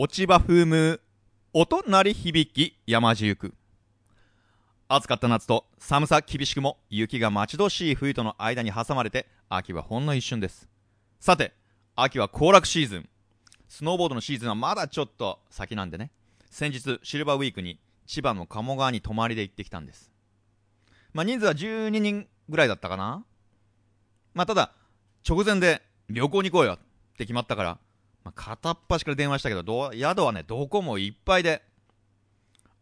落ち葉風夢音鳴り響き山地行く。暑かった夏と寒さ厳しくも雪が待ち遠しい冬との間に挟まれて秋はほんの一瞬です。さて秋は行楽シーズン。スノーボードのシーズンはまだちょっと先なんでね。先日シルバーウィークに千葉の鴨川に泊まりで行ってきたんです。まあ人数は12人ぐらいだったかな。まあただ直前で旅行に行こうよって決まったからまあ、片っ端から電話したけどど宿はねどこもいっぱいで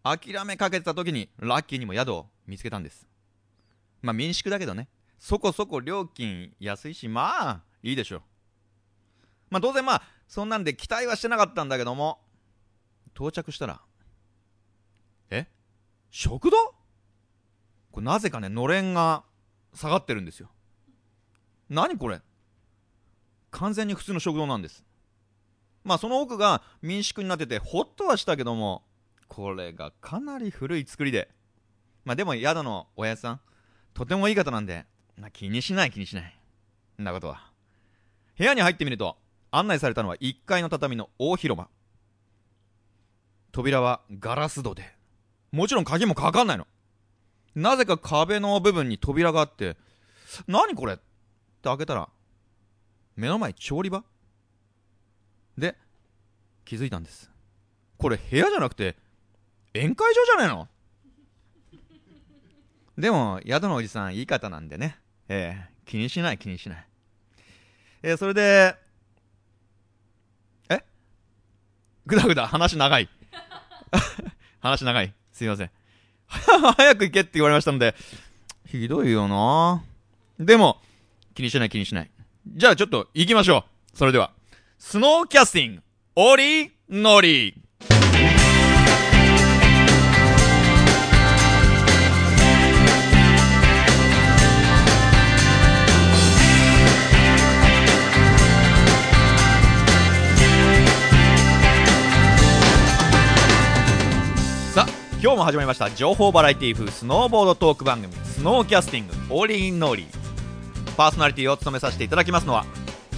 諦めかけてた時にラッキーにも宿を見つけたんです。まあ民宿だけどね。そこそこ料金安いしまあいいでしょう。まあ当然まあそんなんで期待はしてなかったんだけども到着したらえ？食堂？これなぜかねのれんが下がってるんですよ。何これ？完全に普通の食堂なんです。まあその奥が民宿になっててほっとはしたけどもこれがかなり古い作りで。まあでも宿のおやさんとてもいい方なんで、まあ、気にしない気にしない。んなことは。部屋に入ってみると案内されたのは1階の畳の大広間。扉はガラス戸で。もちろん鍵もかかんないの。なぜか壁の部分に扉があって何これ？って開けたら目の前調理場？気づいたんです。これ部屋じゃなくて宴会場じゃないの？でも宿のおじさんいい方なんでね、えー、気にしない気にしない、えー、それでえ？ぐだぐだ話長い。話長い。すいません。早く行けって言われましたのでひどいよな。でも気にしない気にしない。じゃあちょっと行きましょう。それでは。スノーキャスティング、オリノリ。さあ、今日も始まりました情報バラエティ風スノーボードトーク番組スノーキャスティングオリノリパーソナリティを務めさせていただきますのは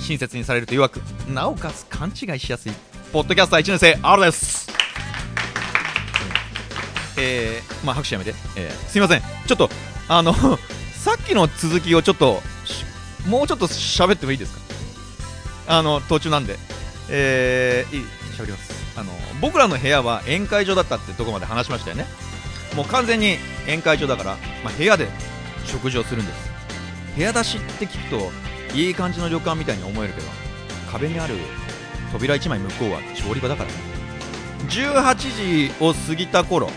親切にされると曰くなおかつ勘違いしやすい。ポッドキャスター1年生 R です。えー、まあ拍手やめて、えー、すいません。ちょっとあの さっきの続きをちょっともうちょっと喋ってもいいですか？あの途中なんで。えー、いい。喋ります。あの僕らの部屋は宴会場だったってとこまで話しましたよね。もう完全に宴会場だから、まあ、部屋で食事をするんです。部屋出しって聞くといい感じの旅館みたいに思えるけど壁にある扉1枚向こうは調理場だから18時を過ぎた頃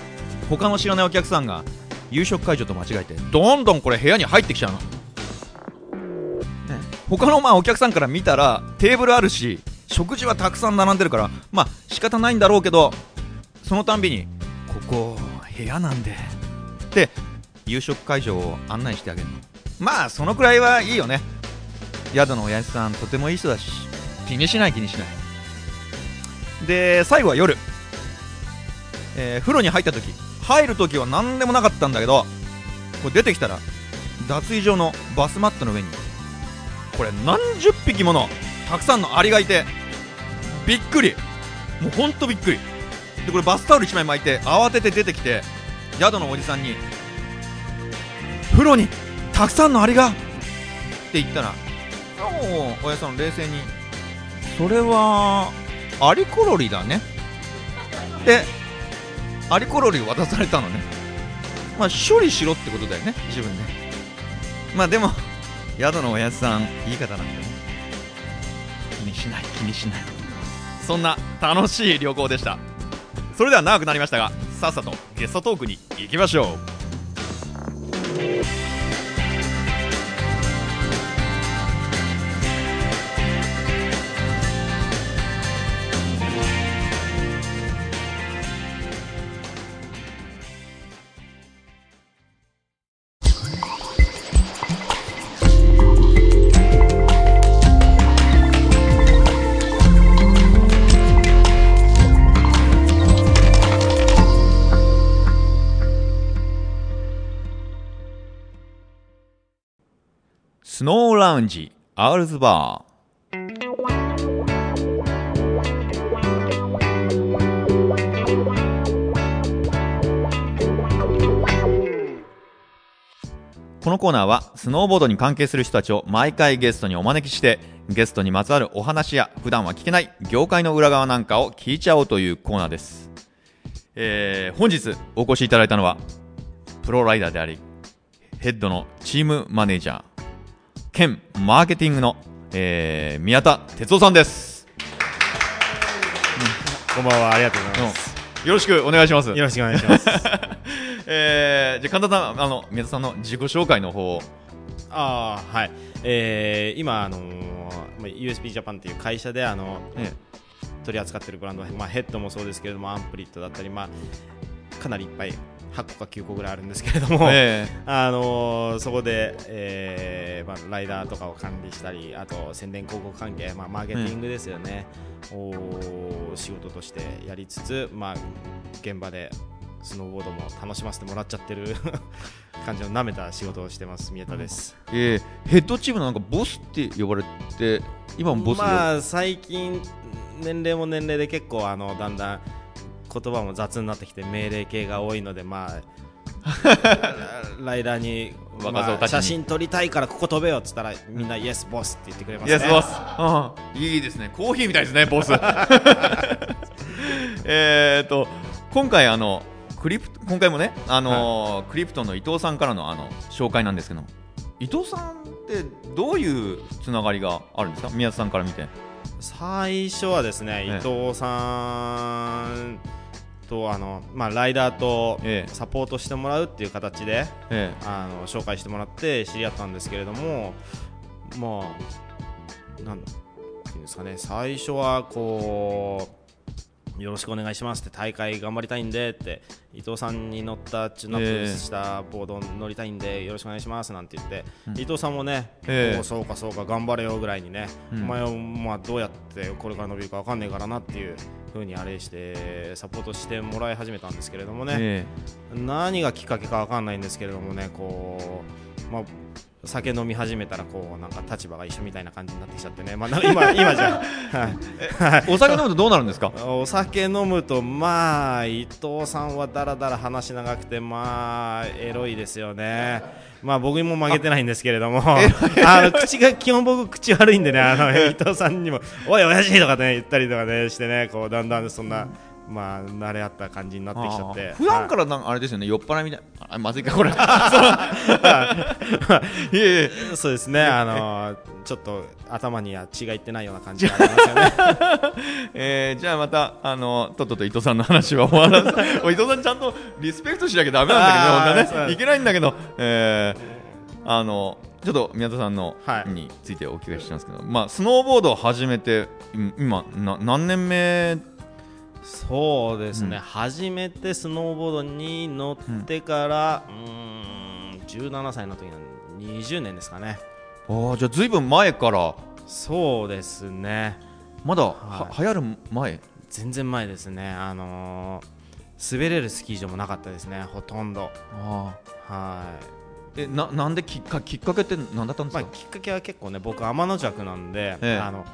他の知らないお客さんが夕食会場と間違えてどんどんこれ部屋に入ってきちゃうの、ね、他のまあお客さんから見たらテーブルあるし食事はたくさん並んでるからまあ仕方ないんだろうけどそのたんびにここ部屋なんでで夕食会場を案内してあげるの。まあそのくらいはいいよね宿のおやじさんとてもいい人だし気にしない気にしない。で最後は夜、えー、風呂に入った時入る時は何でもなかったんだけどこれ出てきたら脱衣場のバスマットの上にこれ何十匹ものたくさんのアリがいてびっくり。もうほんとびっくり。でこれバスタオル1枚巻いて慌てて出てきて宿のおじさんに「風呂にたくさんのアリが!」って言ったらもう親さん冷静に。それはアリコロリだね。でアリコロリ渡されたのね。まあ処理しろってことだよね自分で。まあでも宿のおやつさんいい方なんでね。気にしない気にしない。そんな楽しい旅行でした。それでは長くなりましたがさっさとゲストトークに行きましょう。ラウンジアールズバーこのコーナーはスノーボードに関係する人たちを毎回ゲストにお招きしてゲストにまつわるお話や普段は聞けない業界の裏側なんかを聞いちゃおうというコーナーです、えー、本日お越しいただいたのはプロライダーでありヘッドのチームマネージャー兼マーケティングの、えー宮田哲夫さんです。こんばんは、ありがとうございます。よろしくお願いします。よろしくお願いします。えー、じゃあ神田さんあの宮田さんの自己紹介の方を。ああ、はい。えー、今、あのーまあ USB ジャパンっていう会社で、あの、え。取り扱ってるブランド、まあ、ヘッドもそうですけれども、アンプリットだったり、まあ、かなりいっぱい、8個か9個ぐらいあるんですけれども、えあのーそこで、えーまあ、ライダーとかを管理したり、あと宣伝広告関係、まあ、マーケティングですよね、を仕事としてやりつつ、まあ、現場でスノーボードも楽しませてもらっちゃってる 感じの舐めた仕事をしてます、宮田です。えーヘッドチームのなんかボスって呼ばれて今もボスで、まあ、最近、年齢も年齢で結構あのだんだん言葉も雑になってきて命令系が多いので、まあ、ライダーにまあ写真撮りたいからここ飛べよっつったらみんなイエスボスって言ってくれますね。イエスボス、うん。いいですね。コーヒーみたいですねボス。えーと今回あのクリプ今回もねあのークリプトンの伊藤さんからのあの紹介なんですけど伊藤さんってどういうつながりがあるんですか？宮田さんから見て。最初はですね、ええ。伊藤さんとあの、まあ、ライダーとええ。サポートしてもらうっていう形で、え。あの紹介してもらって知り合ったんですけれどもまあなんていうんですかね最初はこうよろしくお願いしますって大会頑張りたいんでって伊藤さんに乗ったチューンアップしたボード乗りたいんでよろしくお願いしますなんて言って、伊藤さんもね、ええ。おうそうかそうか頑張れよぐらいにね、うん。お前はまあどうやってこれから伸びるかわかんねえからなっていう風にあれしてサポートしてもらい始めたんですけれどもね、え。何がきっかけかわかんないんですけれどもねこう、まあ、酒飲み始めたらこうなんか立場が一緒みたいな感じになってきちゃってね、まあ、な 今今じゃ、はいえお酒飲むとどうなるんですか？お酒飲むとまあ伊藤さんはだらだら話長くてまあエロいですよね。まあ僕にも負けてないんですけれども、あの口が基本僕口悪いんでね、あの伊藤さんにもおい親父とかね言ったりとかねしてね、こうだんだんそんなまあ慣れ合った感じになってきちゃって。普段からなんかあれですよね。酔っ払いみたいあまずいかこれ。そう。ですね、あのちょっと頭には血がいってないような感じがありますよね。えーじゃあまたあのとっとと伊藤さんの話は終わらずお伊藤さんちゃんとリスペクトしなきゃダメなんだけどあー本当はそうねいけないんだけど、えーあのちょっと宮田さんの、はいについてお聞かせしたんですけど、まあ、スノーボードを始めてうん今な何年目そうですね、うん。初めてスノーボードに乗ってから、うーん、17歳の時なんで20年ですかね。あーじゃあずいぶん前から。そうですね、まだは、はい流行る前？全然前ですね、あのー滑れるスキー場もなかったですね、ほとんど。あはい。ーえななんできっかきっかけって何だったんですまあ、か、きっかけは結構ね、僕、天の弱なんで、ええ。あの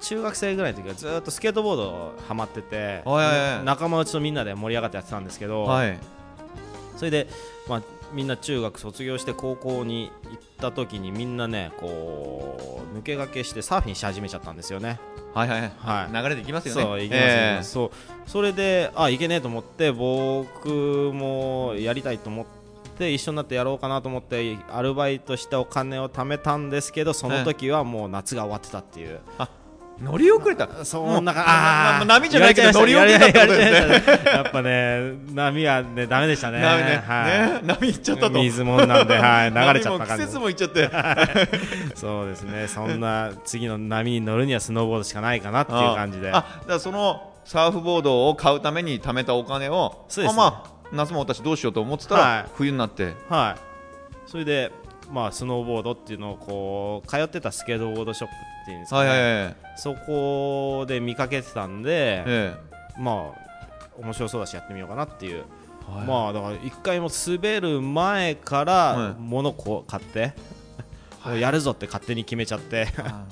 中学生ぐらいの時はずっとスケートボードハマってて、仲間内とみんなで盛り上がってやってたんですけど、はい。それで、まあ、みんな中学卒業して高校に行った時にみんなねこう抜け駆けしてサーフィンし始めちゃったんですよね。はいはいはい、はい。流れていきますよね。そう行きます、えーそう。それであいけねえと思って僕もやりたいと思って一緒になってやろうかなと思ってアルバイトしたお金を貯めたんですけどその時はもう夏が終わってたっていう、乗り遅れた。そんなもうあー。まあ波じゃないけど乗り遅やれたってことですね。やっぱね波はねダメでしたね。波ね,、はい。ね。波行っちゃったと。水もんなんで、はい、流れちゃった感じ。季節も行っちゃって。そうですね。そんな次の波に乗るにはスノーボードしかないかなっていう感じで。ああだそのサーフボードを買うために貯めたお金をそうですね。あまあ夏も私どうしようと思ってたら、はい。冬になって。はい。それでまあスノーボードっていうのをこう通ってたスケートボードショップっていうんですかね、はいそこで見かけてたんで、えまあ面白そうだしやってみようかなっていう、えはい。まあだから一回も滑る前かはい。ら物こう買って、はい。やるぞって勝手に決めちゃって。あ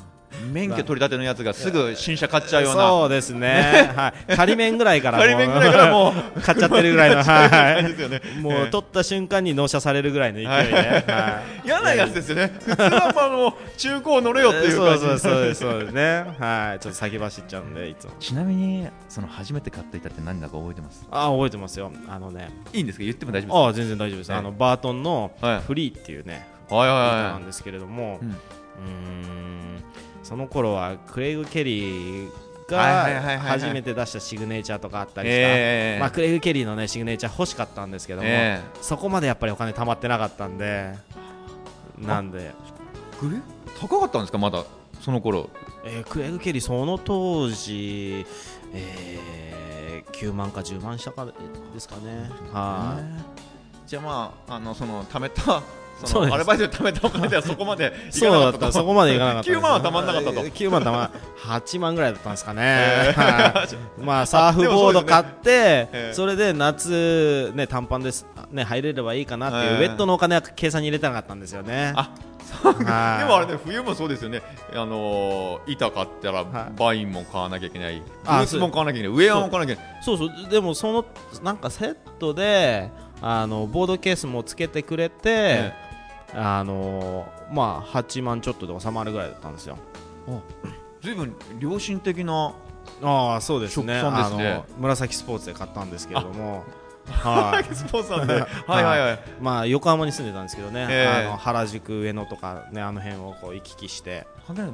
免許取り立てのやつがすぐ新車買っちゃうような。そうですね、はい、仮面ぐらいからもう仮面ぐらいからもう。買っちゃってるぐらいの、は感じですよね。い、もう取った瞬間に納車されるぐらいの勢いで、はい。嫌なやつですよね。普通は中古を乗れよっていう感じそうそうそうですそうですね。はい。ちょっと先走っちゃうんでいつも。ちなみにその初めて買った板って何だか覚えてます？あ覚えてますよ。あのね。いいんですか？言っても大丈夫あ全然大丈夫です、はいあのバートンのはい。フリーっていうね、はいはい板はなんですけれども、ううんーんその頃はクレイグ・ケリーが初めて出したシグネチャーとかあったりした、ええ。まあ、クレイグ・ケリーのねシグネチャー欲しかったんですけども、えそこまでやっぱりお金貯まってなかったんでなんで、え高かったんですか？まだその頃。えークレイグ・ケリーその当時、えー、9万か10万したかですかね。はい、じゃあまああのその貯めたそのアルバイトで貯めたお金ではそこまで いそうかなかったと。だった。そこまでいかなかった9万はたまんなかったと。えー9万たま8万ぐらいだったんですかね、はい。まあ サーフボード買ってええそれで夏ね短パンですね入れればいいかなっていう、ええウェットのお金は計算に入れてなかったんですよね。あはい。でもあれね冬もそうですよね。あのー板買ったらはいバインも買わなきゃいけない。ブあーツも買わなきゃいけない。ウェアも買わなきゃいけない。そうそう。でもそのなんかセットであのボードケースもつけてくれて、えあのまあ8万ちょっとで収まるぐらいだったんですよ。ずいぶん良心的なああそうですね。あの紫スポーツで買ったんですけれども。はい。スポーツなんで。はい。はいはいまあ横浜に住んでたんですけどね、ええ。あの原宿上野とかねあの辺をこう行き来して。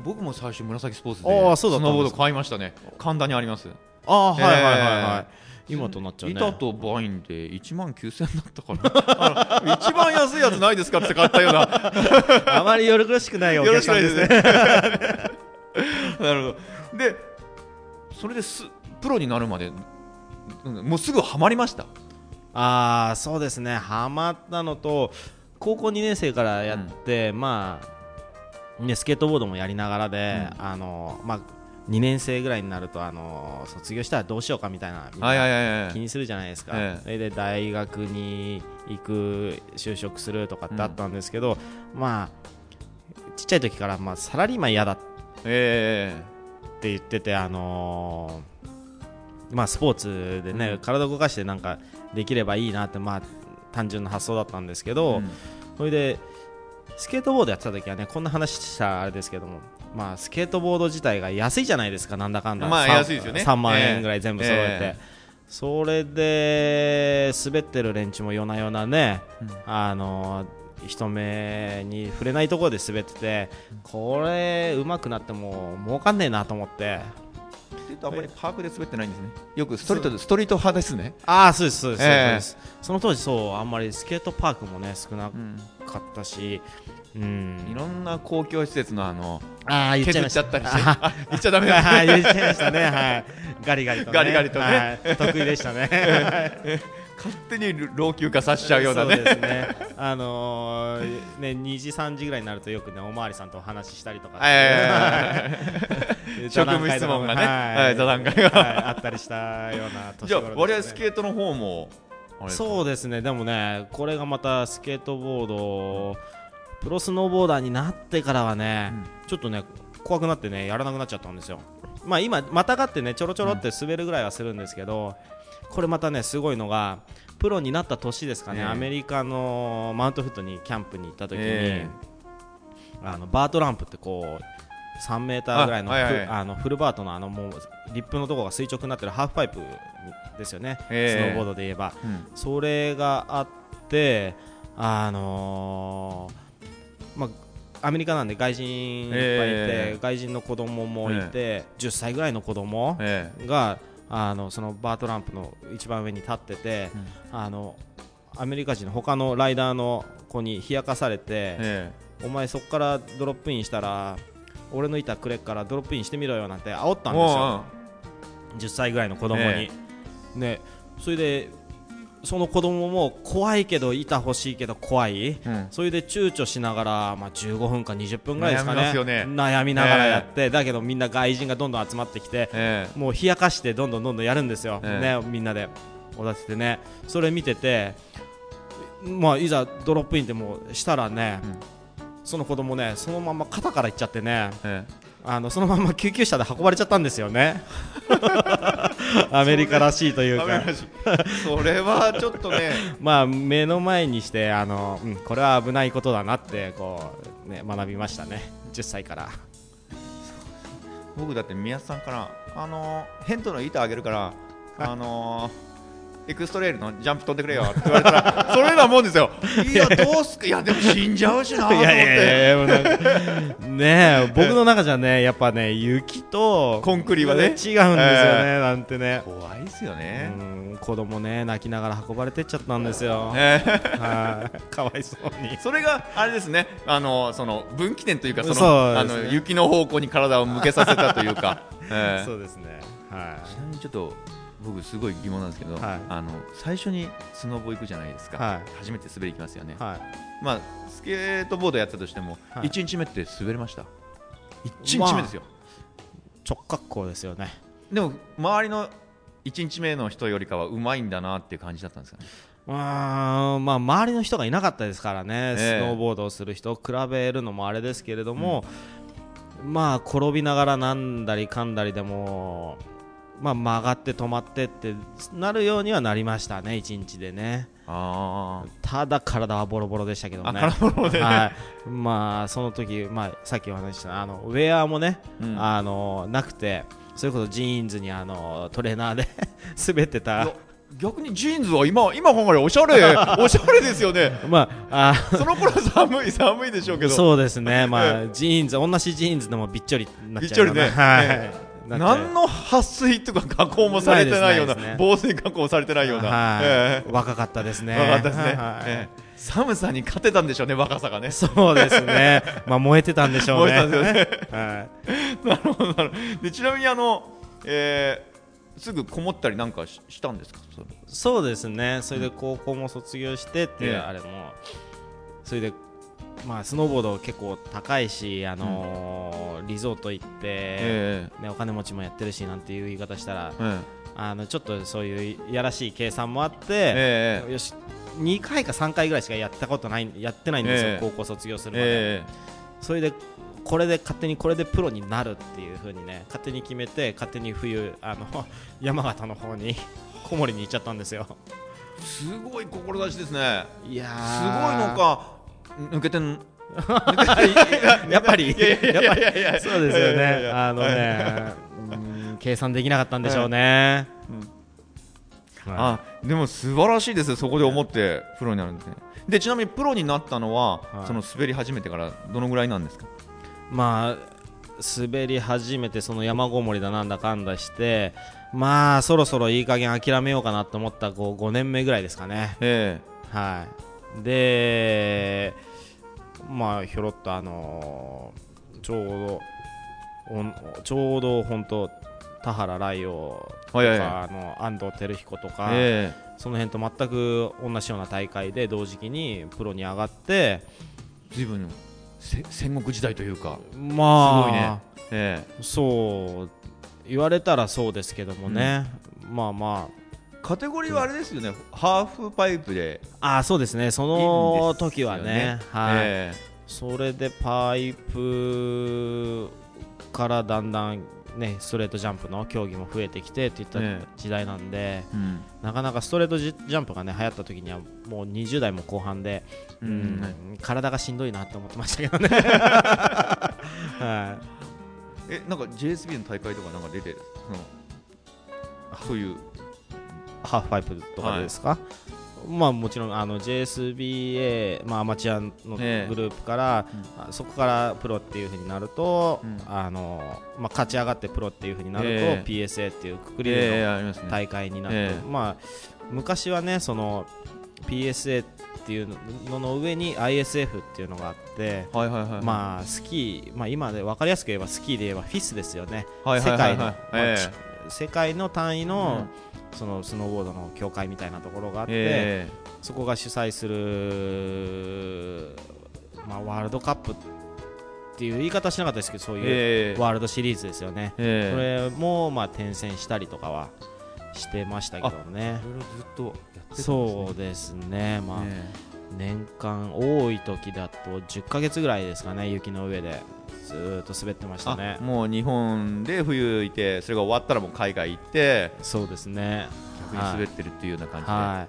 僕も最初紫スポーツあでーそうだスノーボード買いましたね。神田にあります。ああはいはいはいはい、え今となっちゃうね。板とバインで1万9000円だったかな。あの一番安いやつないですかって買ったような。あまりよろしくないお客さんでですね。ね なるほど。でそれですプロになるまでうんもうすぐハマりました？ああそうですね。ハマったのと高校2年生からやって、まあねスケートボードもやりながらで、あのまあ2年生ぐらいになるとあの卒業したらどうしようかみたいな気にするじゃないですか、ええ。それで大学に行く就職するとかってあったんですけど、まあちっちゃい時から、まあ、サラリーマン嫌だってえ言ってて、あのーまあ、スポーツでね、うん。体を動かしてなんかできればいいなって、まあ、単純な発想だったんですけえど、それでスケートボードやってた時はねこんな話したらあれですけども、まあ、スケートボード自体が安いじゃないですかなんだかんだ、まあ安いですよね。3万円ぐらい全部揃えて、えそれで滑ってる連中も夜な夜なね、うん。あの人目に触れないところで滑っててこれ上手くなっても儲かんねえなと思って。スケートあんまりパークで滑ってないんですね。よくストリートでストリート派ですね。ああそうですそうです、ええ。そうです。その当時そうあんまりスケートパークもね少なうんかったしうんいろんな公共施設のあのああ言っちゃい削ましたっちゃったりしてあ 言っちゃダメだはい、言っちゃいましたね。はい。ガリガリとね。ガリガリとねはい。得意でしたね。勝手に老朽化させちゃうようなそうねですね。あのー、ね、2時、3時ぐらいになるとよくね、おまわりさんとお話ししたりとか。はい 職務質問がねはい座談会がはいあったりしたような年じゃあ頃割合ですねスケートの方もそうですね。でもね、これがまたスケートボード、プロスノーボーダーになってからはね、ちょっとね、怖くなってね、やらなくなっちゃったんですよ。まあ今、またがってね、ちょろちょろって滑るぐらいはするんですけど、これまたね、すごいのが、プロになった年ですかね、ええ。アメリカのマウントフットにキャンプに行った時に、えあのバートランプってこう、3メーターぐらいのあはいはい。あのフルバートのあのもうリップのところが垂直になってるハーフパイプですよね、ええ。スノーボードで言えば。うん。それがあって、あのーまあ、アメリカなんで外人いっぱいいて、ええ。外人の子供もいて、10歳ぐらいの子供えがあのそのバートランプの一番上に立ってて、あのアメリカ人の他のライダーの子に冷やかされて、ええ。お前そこからドロップインしたら俺の板くれっからドロップインしてみろよなんて煽ったえんですよ。おう10歳ぐらいの子供に、え。ねそれでその子供も怖いけど板欲しいけど怖い。うん。それで躊躇しながら、まあ、15分か20分ぐらいですかね。悩みますよね。悩みながらやって、だけどみんな外人がどんどん集まってきてえもう冷やかしてどんどんどんどんやるんですよ、ええ。ね、みんなでおだててね。それ見てて、まあ、いざドロップインってもうしたらね、うん。その子供ねそのまま肩からいっちゃってねええあのそのまま救急車で運ばれちゃったんですよね。アメリカらしいというか。それはちょっとね。まあ目の前にしてあの、うん、これは危ないことだなってこう、ね、学びましたね。10歳から。僕だって宮津さんからあのヘントの板あげるからあのーエクストレイルのジャンプ飛んでくれよって言われたら それなもんですよ。いやどうすか？いやでも死んじゃうしなと思って。ねえ僕の中じゃねやっぱね雪とコンクリはね。違うんですよね、えなんてね。怖いですよね。うん子供ね泣きながら運ばれてっちゃったんですよ、えはい。かわいそうに。それがあれですね。あのその分岐点というかそのね。あの雪の方向に体を向けさせたというか、ええ。そうですね。はちなみにちょっと僕すごい疑問なんですけど、はい。あの最初にスノボ行くじゃないですか、はい。初めて滑り行きますよね、いはい。まあスケートボードやったとしても、はい。1日目って滑れました？1日目ですよ、直角行ですよね。でも周りの1日目の人よりかはうまいんだなっていう感じだったんですかね？うーんまあ周りの人がいなかったですからね、ええ。スノーボードをする人を比べるのもあれですけれども、まあ転びながらなんだりかんだりでも、まあ、曲がって止まってってなるようにはなりましたね、1日でね。あただ体はボロボロでしたけどあ、ね。あ空物で。ね、はい、まあその時、まあさっきお話ししたあのウェアもね、うん。あのなくて、それこそジーンズにあのトレーナーで 滑っていたや。逆にジーンズは今今考えおしゃれ おしゃれですよね。まあ、あその頃は寒い寒いでしょうけど。そうですね、まあ、ジーンズ、同じジーンズでもびっちょりになっちゃうようなびっちょりね。はい何の撥水とか加工もされてないようなね。防水加工されてないような、はい。え若かったですね。え若かったですね、はい。ええ。寒さに勝てたんでしょうね若さがね。そうですね。まあ、燃えてたんでしょうね。燃えたは なるほどなるほど。でちなみにあの、えーすぐこもったりなんかししたんですか？そうですね。それで高校も卒業してっていう、ええ。あれも、それで、まあ、スノーボード結構高いし、あのーリゾート行って、えね、お金持ちもやってるしなんていう言い方したら、えあのちょっとそういういやらしい計算もあって、ええよし2回か3回ぐらいしかやったことないやってないんですよ、ええ。高校卒業するまで、えそれでこれで勝手にこれでプロになるっていう風にね勝手に決めて勝手に冬あの 山形の方に 小森に行っちゃったんですよ。えすごい志ですね。いやすごいのか抜けてん。やっぱり。そうですよね。やあのねうん計算できなかったんでしょうね、はあでも素晴らしいですよそこで思ってプロになるんですねでちなみにプロになったのは、はい。その滑り始めてからどのぐらいなんですか？いまあ滑り始めてその山ごもりだなんだかんだしてまあそろそろいい加減諦めようかなと思ったこう5年目ぐらいですかね。え。はい、で、まあ、ひょろっと、あのーちょうど、おんちょうど本当、田原来陽とか、はいはいあの安藤輝彦とか、えその辺と全く同じような大会で同時期にプロに上がって、え随分せ戦国時代というかまあ、すごいね。えそう、言われたらそうですけどもね、まあまえカテゴリーはあれですよね、ハーフパイプで。あ、あそうですね、そいいの時はね、はい。えそれでパイプからだんだんねストレートジャンプの競技も増えてきてっていったええ。時代なんで、えうん。なかなかストレートジジャンプがね流行った時にはもう20代も後半で、ううんんはい体がしんどいなって思ってましたけどね。は えなんか JSB の大会とかなんか出てそのそういうい、ハーフパイプとかでですか、まあもちろんあの JSBA、まあ、アマチュアのええグループから、あそこからプロっていう風になると、うん。あのまあ、勝ち上がってプロっていう風になると、ええ。PSA っていうくくりでの大会になって、ええ。まあ、昔はねその PSA っていうのの上に ISF っていうのがあって、はいはいはいまあスキー、まあ、今で分かりやすく言えばスキーで言えばフィスですよね、はいはいはいはい。世界の、まあえち世界の単位の,、うんそのスノーボードの協会みたいなところがあって、えそこが主催する、まあ、ワールドカップっていう言い方しなかったですけどそうえいうええ。ワールドシリーズですよね。えこえれもまあ転戦したりとかはしてましたけどね。いろいろずっとやってたんですね。そうですね。まあ、え年間多い時だと10ヶ月ぐらいですかね雪の上で。えずーっと滑ってましたね。あもう日本で冬いてそれが終わったらもう海外行ってそうですね。逆に滑ってるっていうような感じで、は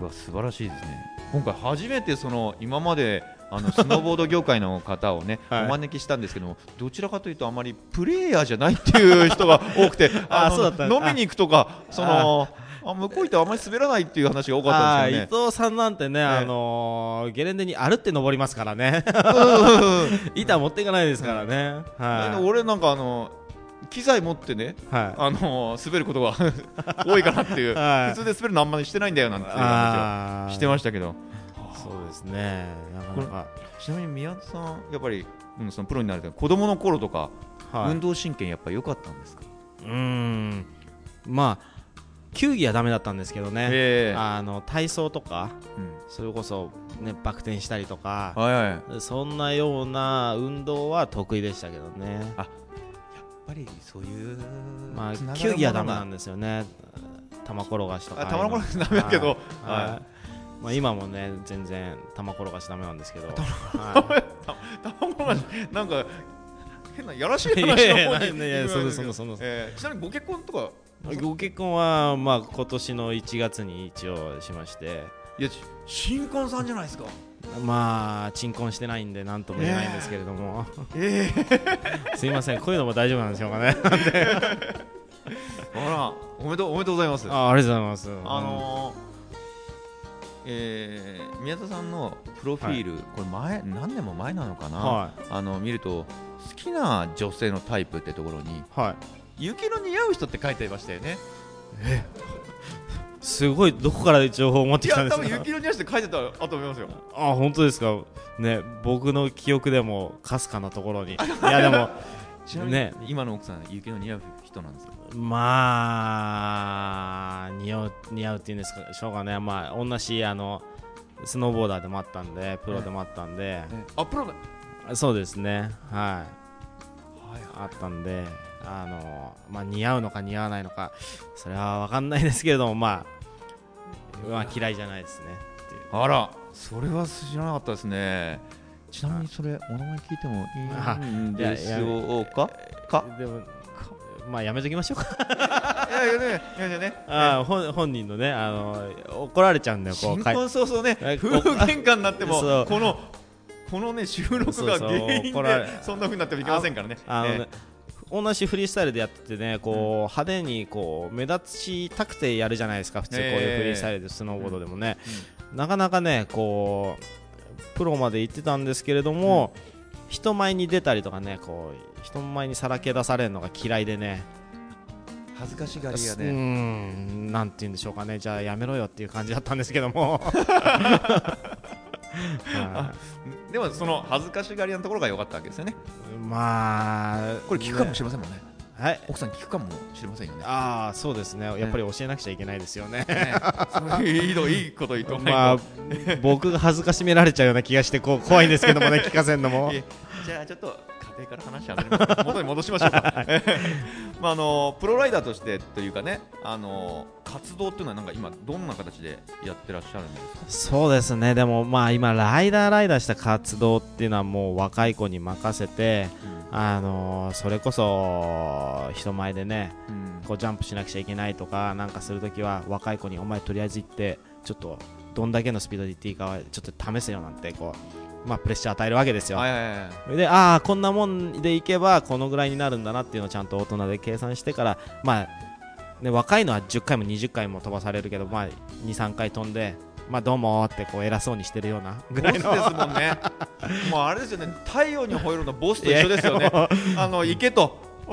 うわ素晴らしいですね。今回初めてその今まであのスノーボード業界の方をね、はい。お招きしたんですけどもどちらかというとあまりプレイヤーじゃないっていう人が多くて あのそうだった飲みに行くとかそのあ向こう行ってあまり滑らないっていう話が多いかったあんですけどねー伊藤さんなんてね、あのーゲレンデに歩って登りますからね。板持っていかないですからね、は俺なんかあの機材持ってねい、はい、あの滑ることが 多いかなっていう、はい。普通で滑るのあんまりしてないんだよなんていう話をしてましたけど。そうですね。なかなか、ちなみに宮田さんやっぱり、うん、そのプロになると子供の頃とか、はい、運動神経やっぱ良かったんですか？うーん。まあ球技はダメだったんですけどね、ええ。あの体操とかうん。それこそ、ね、バク転したりとかはいはい。やっそんなような運動は得意でしたけどね。ぱりそういうまあ球技はダメものがなんですよね。玉転がしとかあ玉転がしダメだけど。はい。ははい。まあ、今もね全然玉転がしダメなんですけど。は玉転がしなんか変なやらしいい話やいやの方にいやいや行くそんなそんなそんな。えーちなみにご結婚とかいご結婚は、まあ、今年の1月に一応しまして。いやち新婚さんじゃないですか。まあ鎮婚してないんで何とも言えないんですけれども、ええ。すいません。こういうのも大丈夫なんでしょうかね。あらおめでとうおめでとうございます。あありがとうございます。あのーえー宮田さんのプロフィール、これ前何年も前なのかな、はあの見ると好きな女性のタイプってところにいはい雪の似合う人って書いてましたよね。すごいどこから情報を持ってきたんですか？雪の似合う人って書いてたあと思いますよ。あ本当ですか？ね僕の記憶でもかすかなところに。いやでも ちなみに、ね今の奥さん雪の似合う人なんですか？まあ似合う似合うっていうんですか？しょうがねまあ同じあのスノーボーダーでもあったんでプロでもあったんで、あプロだ。そうですね。はいはい。あったんであのまあ似合うのか似合わないのかそれは分かんないですけれどもまあまあ嫌いじゃないですね。あらそれは知らなかったですね。ちなみにそれお名前聞いてもいいんですよか？か？でもまあやめときましょうか。いやいやねいやいやね。あー本本人のねあの怒られちゃうんだよこ新婚早々ね。え夫婦喧嘩になってもこのこのね収録が原因でそんな風になってもいけませんからね。あのねね同じフリースタイルでやっててねこう派手にこう目立ちたくてやるじゃないですか普通こういうフリースタイルでスノーボードでもね、なかなかねこうプロまで行ってたんですけれども、人前に出たりとかねこう人前にさらけ出されるのが嫌いでね。恥ずかしがり屋うーでん。なんて言うんでしょうかね。じゃあやめろよっていう感じだったんですけども。は でもその恥ずかしがり屋のところが良かったわけですよね。いまあこれ聞くかもしれませんもんね。はい。奥さん聞くかもしれませんよね。ああそうですね。やっぱり教えなくちゃいけないですよね。ね。いういいのいいこと言っとかないと。まあ僕が恥ずかしめられちゃうような気がしてこう怖いんですけどもね聞かせるのも。じゃあちょっと家庭から話し始めます。元に戻しましょうか まああのプロライダーとしてというかねあの活動っていうのはなんか今どんな形でやってらっしゃるんですか？そうですね。でもまあ今ライダーライダーした活動っていうのはもう若い子に任せてあのそれこそ人前でねうん。こうジャンプしなくちゃいけないとかなんかするときは若い子にお前とりあえず行ってちょっとどんだけのスピードで行っていいかはちょっと試せよなんてこうまあプレッシャー与えるわけですよ。はいはいはい。でああこんなもんでいけばこのぐらいになるんだなっていうのをちゃんと大人で計算してからまあね若いのは10回も20回も飛ばされるけどまあ23回飛んでまあどうもってこう偉そうにしてるようなぐボスですらいのもんね。もうあれですよね。太陽に吠えるのボスと一緒ですよね。あの行けと。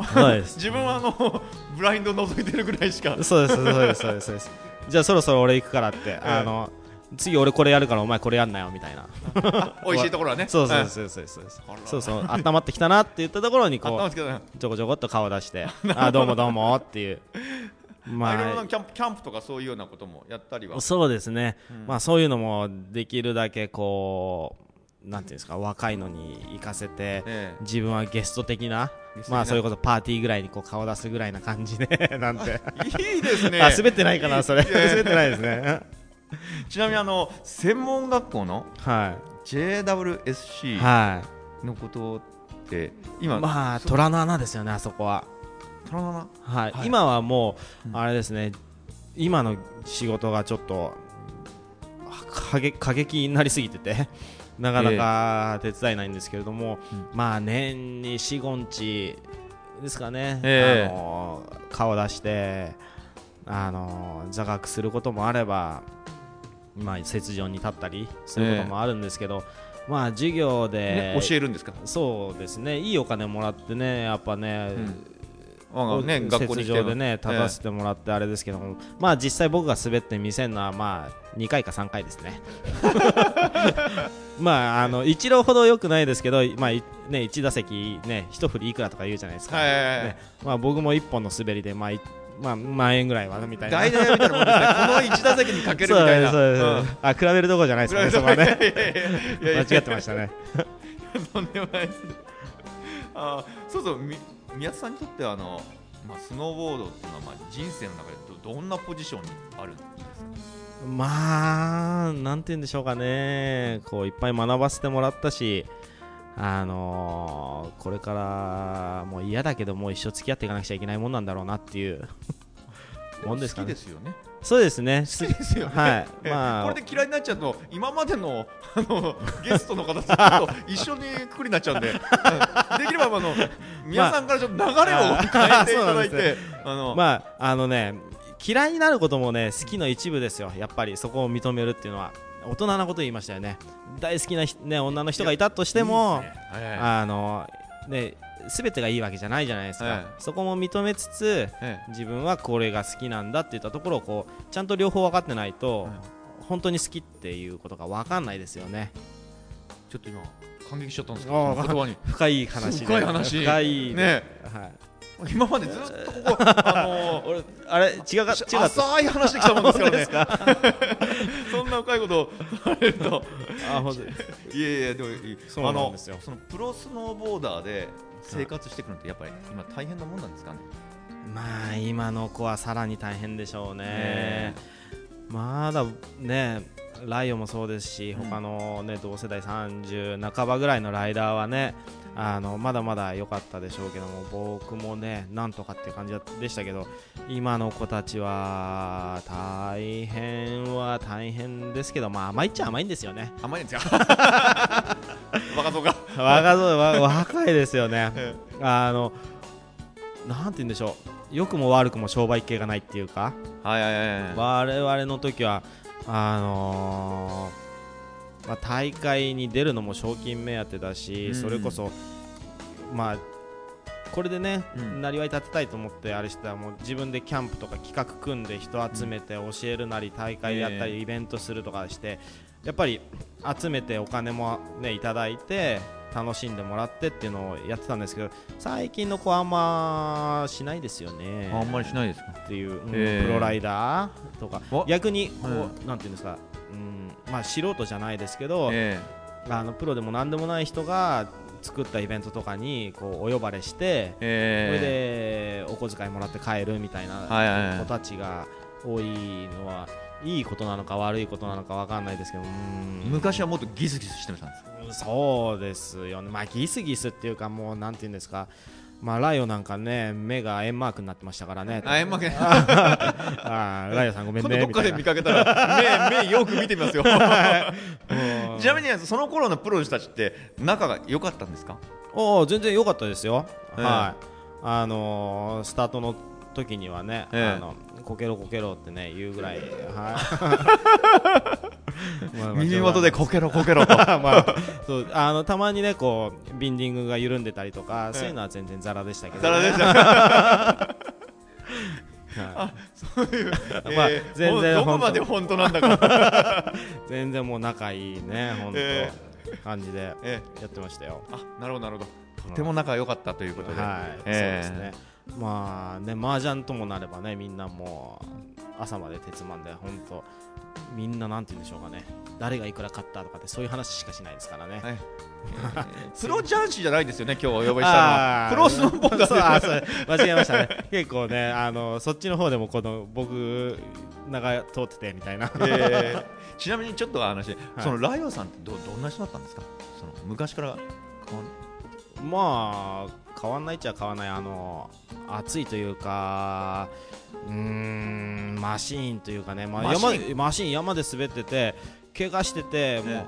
自分はあのブラインド覗いてるぐらいしか。そうですそうですそうですそうです。じゃあそろそろ俺行くからって、あの次俺これやるからお前これやんなよみたいな。美味しいところはね。そうそうはいそうそうそう。そうそう温まってきたなって言ったところにこうちょこちょこっと顔出して あどうもどうもっていう。まあ、いろいろまなキャンプキャンプとかそういうようなこともやったりは？あそうですね、うん。まあそういうのもできるだけこうなんていうんですか若いのに行かせてえ自分はゲスト的なまあそれこそパーティーぐらいにこう顔出すぐらいな感じで なんて。えいいですね。あ滑ってないかなそれ。滑ってないですね ちなみにあの専門学校のは JWSC のことって今まあ虎の穴ですよねあそこは。虎の穴？はい、はい。今はもう、うん。あれですね今の仕事がちょっと過激過激になりすぎてて なかなか手伝えないんですけれども、うまあ年に45日ですかね、ええ。あの顔出してあの座学することもあれば、まあ、雪上に立ったりすることもあるんですけど、まあ授業で、ね教えるんですか？そうですね。いいお金もらってねやっぱね、ああね学校に上でね立たせてもらってあれですけども、まあ実際僕が滑って見せるのはまあ2回か3回ですね。まああの一郎ほど良くないですけどまあいね1打席ね一振りいくらとか言うじゃないですか、はいはいはい。ねまあ僕も1本の滑りでまあいまあ万円ぐらいはみたいな代打みたいなもんですねこの一打席にかけるみたいなうですそうですあ比べるとこじゃないですかねそこはね間違ってましたねとんでもないあそうそうみ宮津さんにとってはあの、まあ、スノーボードっていうのはまあ人生の中でどどんなポジションにあるんですかまあ、なんて言うんでしょうかね、こういっぱい学ばせてもらったし、あのーこれからもう嫌だけど、もう一生付き合っていかなくちゃいけないもんなんだろうなっていう。もんですかね。好きで。すよね。そうですね、好きですよね、はい。えまあ。これで嫌いになっちゃうと今までのあのゲストの方と一緒にくくりになっちゃうんで、うん。できればあの皆さんからちょっと流れを変えていただいて、であの、まあ、あのね、嫌いになることもね、好きの一部ですよ、やっぱりそこを認めるっていうのは。大人なこと言いましたよね。大好きなひ、ね、女の人がいたとしてもいいあのね全てがいいわけじゃないじゃないですか、ええそこも認めつつえ自分はこれが好きなんだって言ったところをこうちゃんと両方分かってないと、本当に好きっていうことが分かんないですよね。えちょっと今感激しちゃったんですけどその言葉に。深い話で。深い話。深いね。はい、今までずっとここあの 俺あれ違うか違うか浅い話できたもんですからね。そんな深いことをされると。あ本当いやいやでもいい。そうなんでそのプロスノーボーダーで生活していくのってやっぱり今大変なもんなんですかね？まあ今の子はさらに大変でしょうね。ねまだねライオンもそうですし、うん。他のね同世代30半ばぐらいのライダーはねあのまだまだ良かったでしょうけども僕もねなんとかって感じでしたけど今の子たちは大変は大変ですけどまあ甘いっちゃ甘いんですよね。甘いんですよ。若そうか若そうわ若いですよね。えあのなんて言うんでしょう。良くも悪くも商売系がないっていうか。はいはいはいはい。我々の時はあのーまあ、大会に出るのも賞金目当てだし、うん。それこそまあこれでね、うん。なりわい立てたいと思ってあれしてたらもう自分でキャンプとか企画組んで人集めて教えるなり大会やったえ。りイベントするとかしてやっぱり集めてお金もねいただいて楽しんでもらってっていうのをやってたんですけど最近の子はあんましないですよね。あんまりしないですか？っていう、うんえ。ープロライダーとか。わ逆にこう、うん。なんていうんですか、うんまあ、素人じゃないですけど、えあのプロでも何でもない人が作ったイベントとかにこうお呼ばれしてええ。それでお小遣いもらって帰るみたいな子たちが多いのはいいことなのか悪いことなのかわかんないですけどうん。昔はもっとギスギスしてましたんですそうですよね、まあ、ギスギスっていうかもうなんていうんですかまあ、ライオなんかね目が円マークになってましたからね。あえんまけあーライオさんごめんねどっかで見かけたら 目目よく見てみますよ。ちなみにその頃のプロの人たちって仲が良かったんですか？おー全然良かったですよ、ええ。はいあのースタートの時にはね、ええ。あのこけろこけろってね言うぐらい、はい。まあまあ耳元でこけろこけろと。まあ、そうあのたまにねこうビンディングが緩んでたりとか、ええ。そういうのは全然ザラでしたけど、ザラでした。はい。そういう、まあえー全然どこまで本当なんだか、全然もう仲いいね本当、え感じでやえ。ってましたよ。ーあなるほどなるほど。とても仲良かったということで、はい、ええ。そうですね。まあね、麻雀ともなればね、みんなもう朝まで鉄マンで、本当みんななんて言うんでしょうかね、誰がいくら買ったとかってそういう話しかしないですからね。はい。プロ雀士じゃないですよね今日お呼びしたのプロスノーボーダーです間違えましたね。結構ね、あのそっちの方でもこの僕名が通っててみたいな。えーちなみにちょっと話、そのライオンさんってどどんな人だったんですか？その昔からまあ変わんないっちゃ変わんない。あの暑いというかうーんマシーンというかね、まあ、マシ山マシーン山で滑ってて怪我しててもう、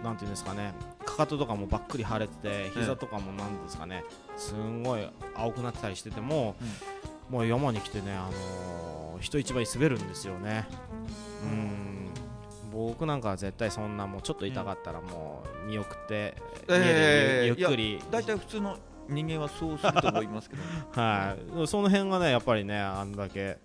えなんていうんですかね。かかととかもばっくり腫れてて膝とかもなんですかね。すんごい青くなってたりしてても、もう山に来てね、あのー人一倍滑るんですよね。うん。僕なんかは絶対そんなもうちょっと痛かったらもう見送って、ええ。家でゆゆっくり。大体普通の人間はそうすると思いますけど はい、その辺がねやっぱりねあんだけ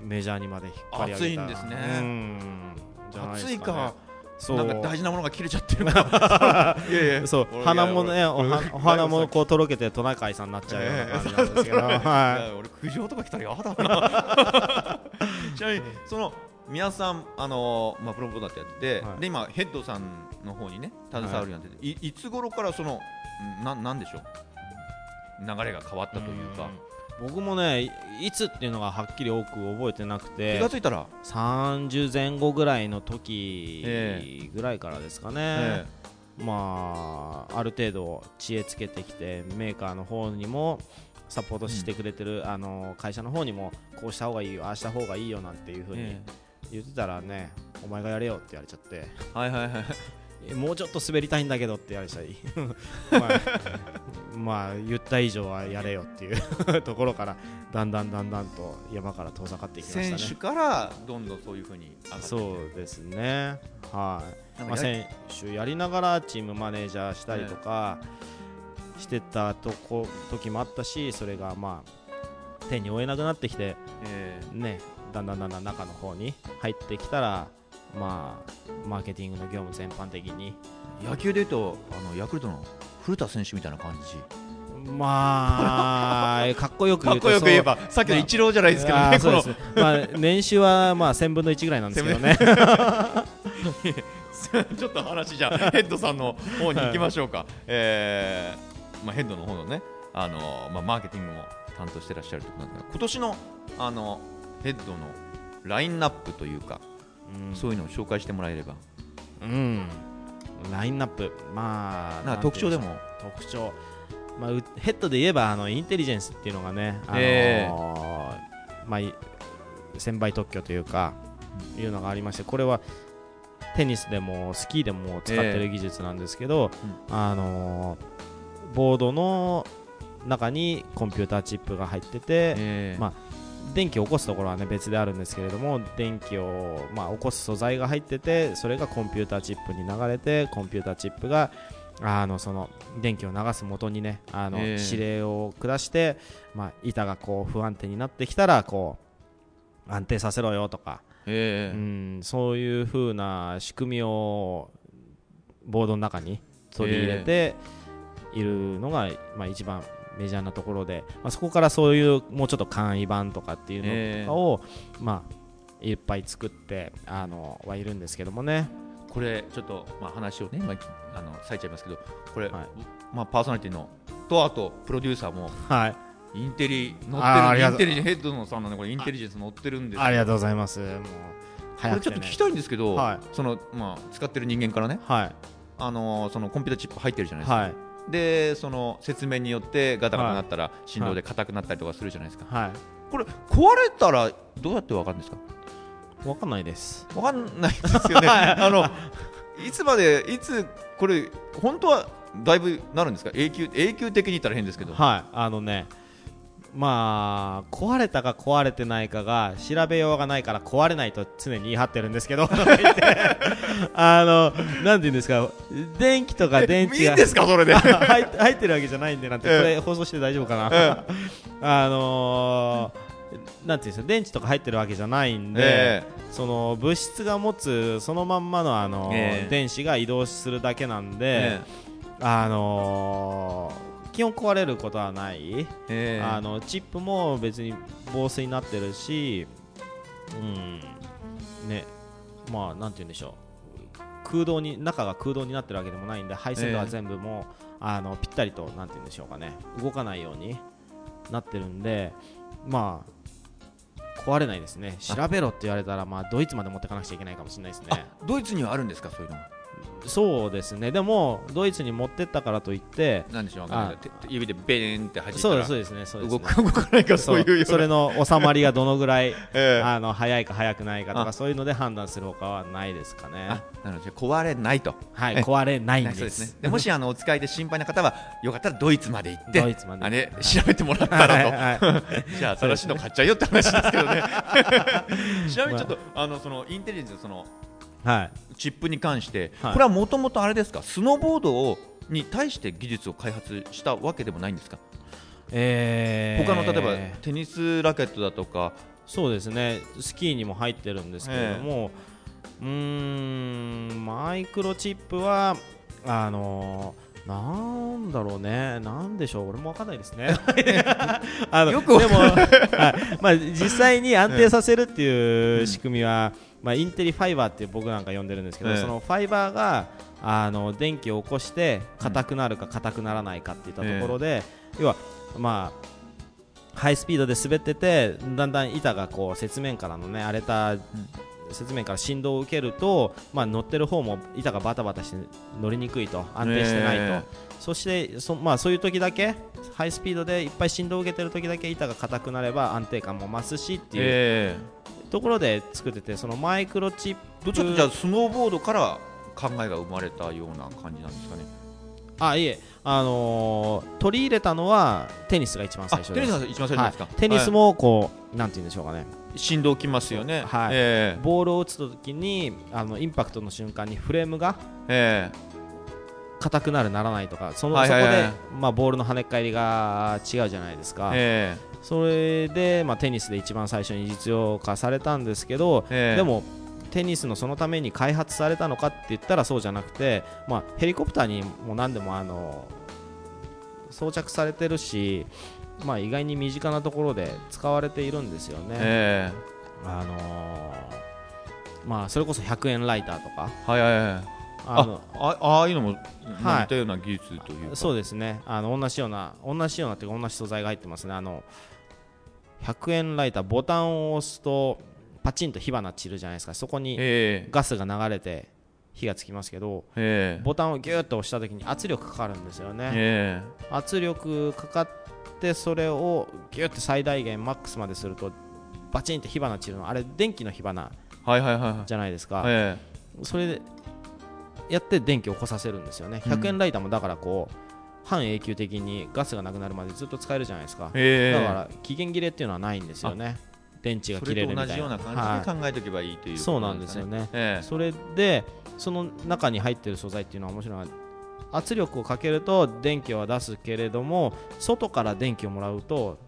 メジャーにまで引っ張り上げた。熱いんですね。うん。じゃないです暑いかそう。なんか大事なものが切れちゃってるか。ら いやいや。そう。俺鼻もねお花 もこうとろけてトナカイさんになっちゃうような感じなんですけど、い。はや俺苦情とか来たら嫌だな。ちなみにその皆さんあのまあプロボーダーってやってて、はい。で今ヘッドさんの方にね携わるようになってて、い、いつ頃からそのんななんでしょう？流れが変わったいというか、僕もねいいつっていうのがはっきり多く覚えてなく気てがついたら、30前後ぐらいの時えぐらいからですかね、えまあある程度知恵つけてきてメーカーの方にもサポートしてくれてる、あの会社の方にもこうした方がいいよああした方がいいよなんていうえふうにえ言ってたらね、お前がやれよって言われちゃって。えはいはいはい。えもうちょっと滑りたいんだけどって言われちゃいまあ、まあ言った以上はやれよっていう ところからだんだんだんだんと山から遠ざかっていきま選手したね。からどんどんそういうふうにそうですね。はい。まあ、選手やりながらチームマネージャーしたりとかしてたとこ時もあったしそれがまあ手に負えなくなってきてえ。ねだんだんだんだん中の方に入ってきたらまあマーケティングの業務全般的に。え野球でいうとあのヤクルトの古田選手みたいな感じ。まあ かっこよく言うとこよく言えばさっきのイチローじゃないですけどね、まあ年収はまあ1000分の1ぐらいなんですけどね。ちょっと話じゃあヘッドさんの方に行きましょうか、えーまあ、ヘッドの方のね、あのまあ、マーケティングも担当してらっしゃるということなんですが今年のあのヘッドのラインナップというか、うん。そういうのを紹介してもらえれば。うん。ラインナップ。まあなんか特徴でも？特徴、まあ、うヘッドで言えばあのインテリジェンスっていうのがね、あのーえまあ、い専売特許というか、いうのがありましてこれはテニスでもスキーでも使ってる技術なんですけど、あのーボードの中にコンピューターチップが入ってて、えーま電気を起こすところはね別であるんですけれども電気を、まあ、起こす素材が入っててそれがコンピューターチップに流れてコンピューターチップがあのその電気を流す元にねあの、えー指令を下して、まあ、板がこう不安定になってきたらこう安定させろよとか、えーうん、そういう風な仕組みをボードの中に取り入れているのが、まあ、一番メジャーなところで、まあ、そこからそういうもうちょっと簡易版とかっていうのとかを、まあ、いっぱい作ってあのはいるんですけどもね。これちょっと、まあ、話をね、まあ、あの割いちゃいますけどこれ、はい。まあ、パーソナリティのとあとプロデューサーもはい、インテリ乗ってるインテリジェンヘッドのさんのねこれインテリジェンス乗ってるんですよ。ありがとうございます。もうね。れちょっと聞きたいんですけど、はい。そのまあ、使ってる人間からね、はい。あのーそのコンピューターチップ入ってるじゃないですか、はいでその説明によってガタガタなったら振動で硬くなったりとかするじゃないですか、はこれ壊れたらどうやってわかるんですか？い。わかんないです。わかんないですよね。あのいつまでいつこれ本当はだいぶなるんですか？永久永久的に言ったら変ですけど。はい、あのね、まあ、壊れたか壊れてないかが調べようがないから壊れないと常に言い張ってるんですけど、あの、なんて言うんですか、電気とか電池がいいんですか？それで。入ってるわけじゃないんで、なんて、ええ。これ放送して大丈夫かな、えあのーなんていうんですか？電池とか入ってるわけじゃないんで、えその物質が持つそのまんまの、あのーええ。電子が移動するだけなんで、え。あのー基本壊れることはない、ええ。あのチップも別に防水になってるし、うん。ね。まあなんて言うんでしょう。空洞に中が空洞になってるわけでもないんで配線とか全部もう、あのぴったりとなんて言うんでしょうかね。動かないようになってるんでまあ壊れないですね。調べろって言われたらまあドイツまで持ってかなくちゃいけないかもしれないですね。あドイツにはあるんですかそういうのそうですね。でもドイツに持ってったからといってなんでしょう指でベーンって弾いたら。そうですそうですねそうです。ね動く動かないかそういうそれの収まりがどのぐらい ええ。あの早いか早くないかとあ。かそういうので判断するほかはないですかあねなるほど。壊れないと。えはい壊れないんそうでですすね。でもしあのお使いで心配な方はよかったらドイツまで行ってドイツまで。あれ調べてもらったはいらはい。と じゃあ新しいの買っちゃうよって話ですけどね。ちなみにちょっとあ。のそのインテリジェンスそのはいチップに関して、はい。これはもともとあれですか？スノーボードをに対して技術を開発したわけでもないんですか、えー。他の例えばテニスラケットだとか。そうですね。スキーにも入ってるんですけれども、うーんマイクロチップはあのなんだろうね、なんでしょう、俺もわかんないですね。あのよくわでも、はい。まあ、実際に安定させるっていう仕組みは、まあ、インテリファイバーって僕なんか呼んでるんですけど、ええ。そのファイバーがあの電気を起こして硬くなるか硬くならないかっていったところで、要は、まあ、ハイスピードで滑っててだんだん板がこう雪面からのね荒れた雪面から振動を受けると、まあ、乗ってる方も板がバタバタして乗りにくいと安定してないと、えそしてそ,、まあ、そういう時だけハイスピードでいっぱい振動を受けてる時だけ板が硬くなれば安定感も増すしっていうえところで作っててそのマイクロチッープちょっとじゃあスノーボードから考えが生まれたような感じなんですかね。あいえ、あのー取り入れたのはテニスが一番最初です。あテニスが一番最初ですか、はい、テニスもこう、なんて言うんでしょうかね。振動きますよね。はい。えボールを打つ時にあのインパクトの瞬間にフレームがええ。硬くなるならないとかその、はいはいはい。そこで、まあ、ボールの跳ね返りが違うじゃないですか、えそれで、まあ、テニスで一番最初に実用化されたんですけど、ええ。でもテニスのそのために開発されたのかって言ったらそうじゃなくて、まあ、ヘリコプターにも何でもあの装着されてるし、まあ、意外に身近なところで使われているんですよね。えあのーまあ、それこそ100円ライターとか。えはいはいはい。あのあああいうのも、はい。似たような技術というか。そうですね。あの同じような同じようなっていうか同じ素材が入ってますね。あの100円ライターボタンを押すとパチンと火花散るじゃないですか。そこにええ。ガスが流れて火がつきますけどええ。ボタンをギューッと押した時に圧力かかるんですよね。え圧力かかってそれをギューッて最大限マックスまでするとバチンって火花散るの。あれ電気の火花じゃないですか、えそれでやって電気を起こさせるんですよね。うん。100円ライターもだからこう半永久的にガスがなくなるまでずっと使えるじゃないですか。えええだから期限切れっていうのはないんですよね。電池がそ切れれと同じようるみたいな。な感じでは考えておけばいいというい、ことそうなんですよね。ええ。それでその中に入ってる素材っていうのは面白い。のは圧力をかけると電気は出すけれども外から電気をもらうと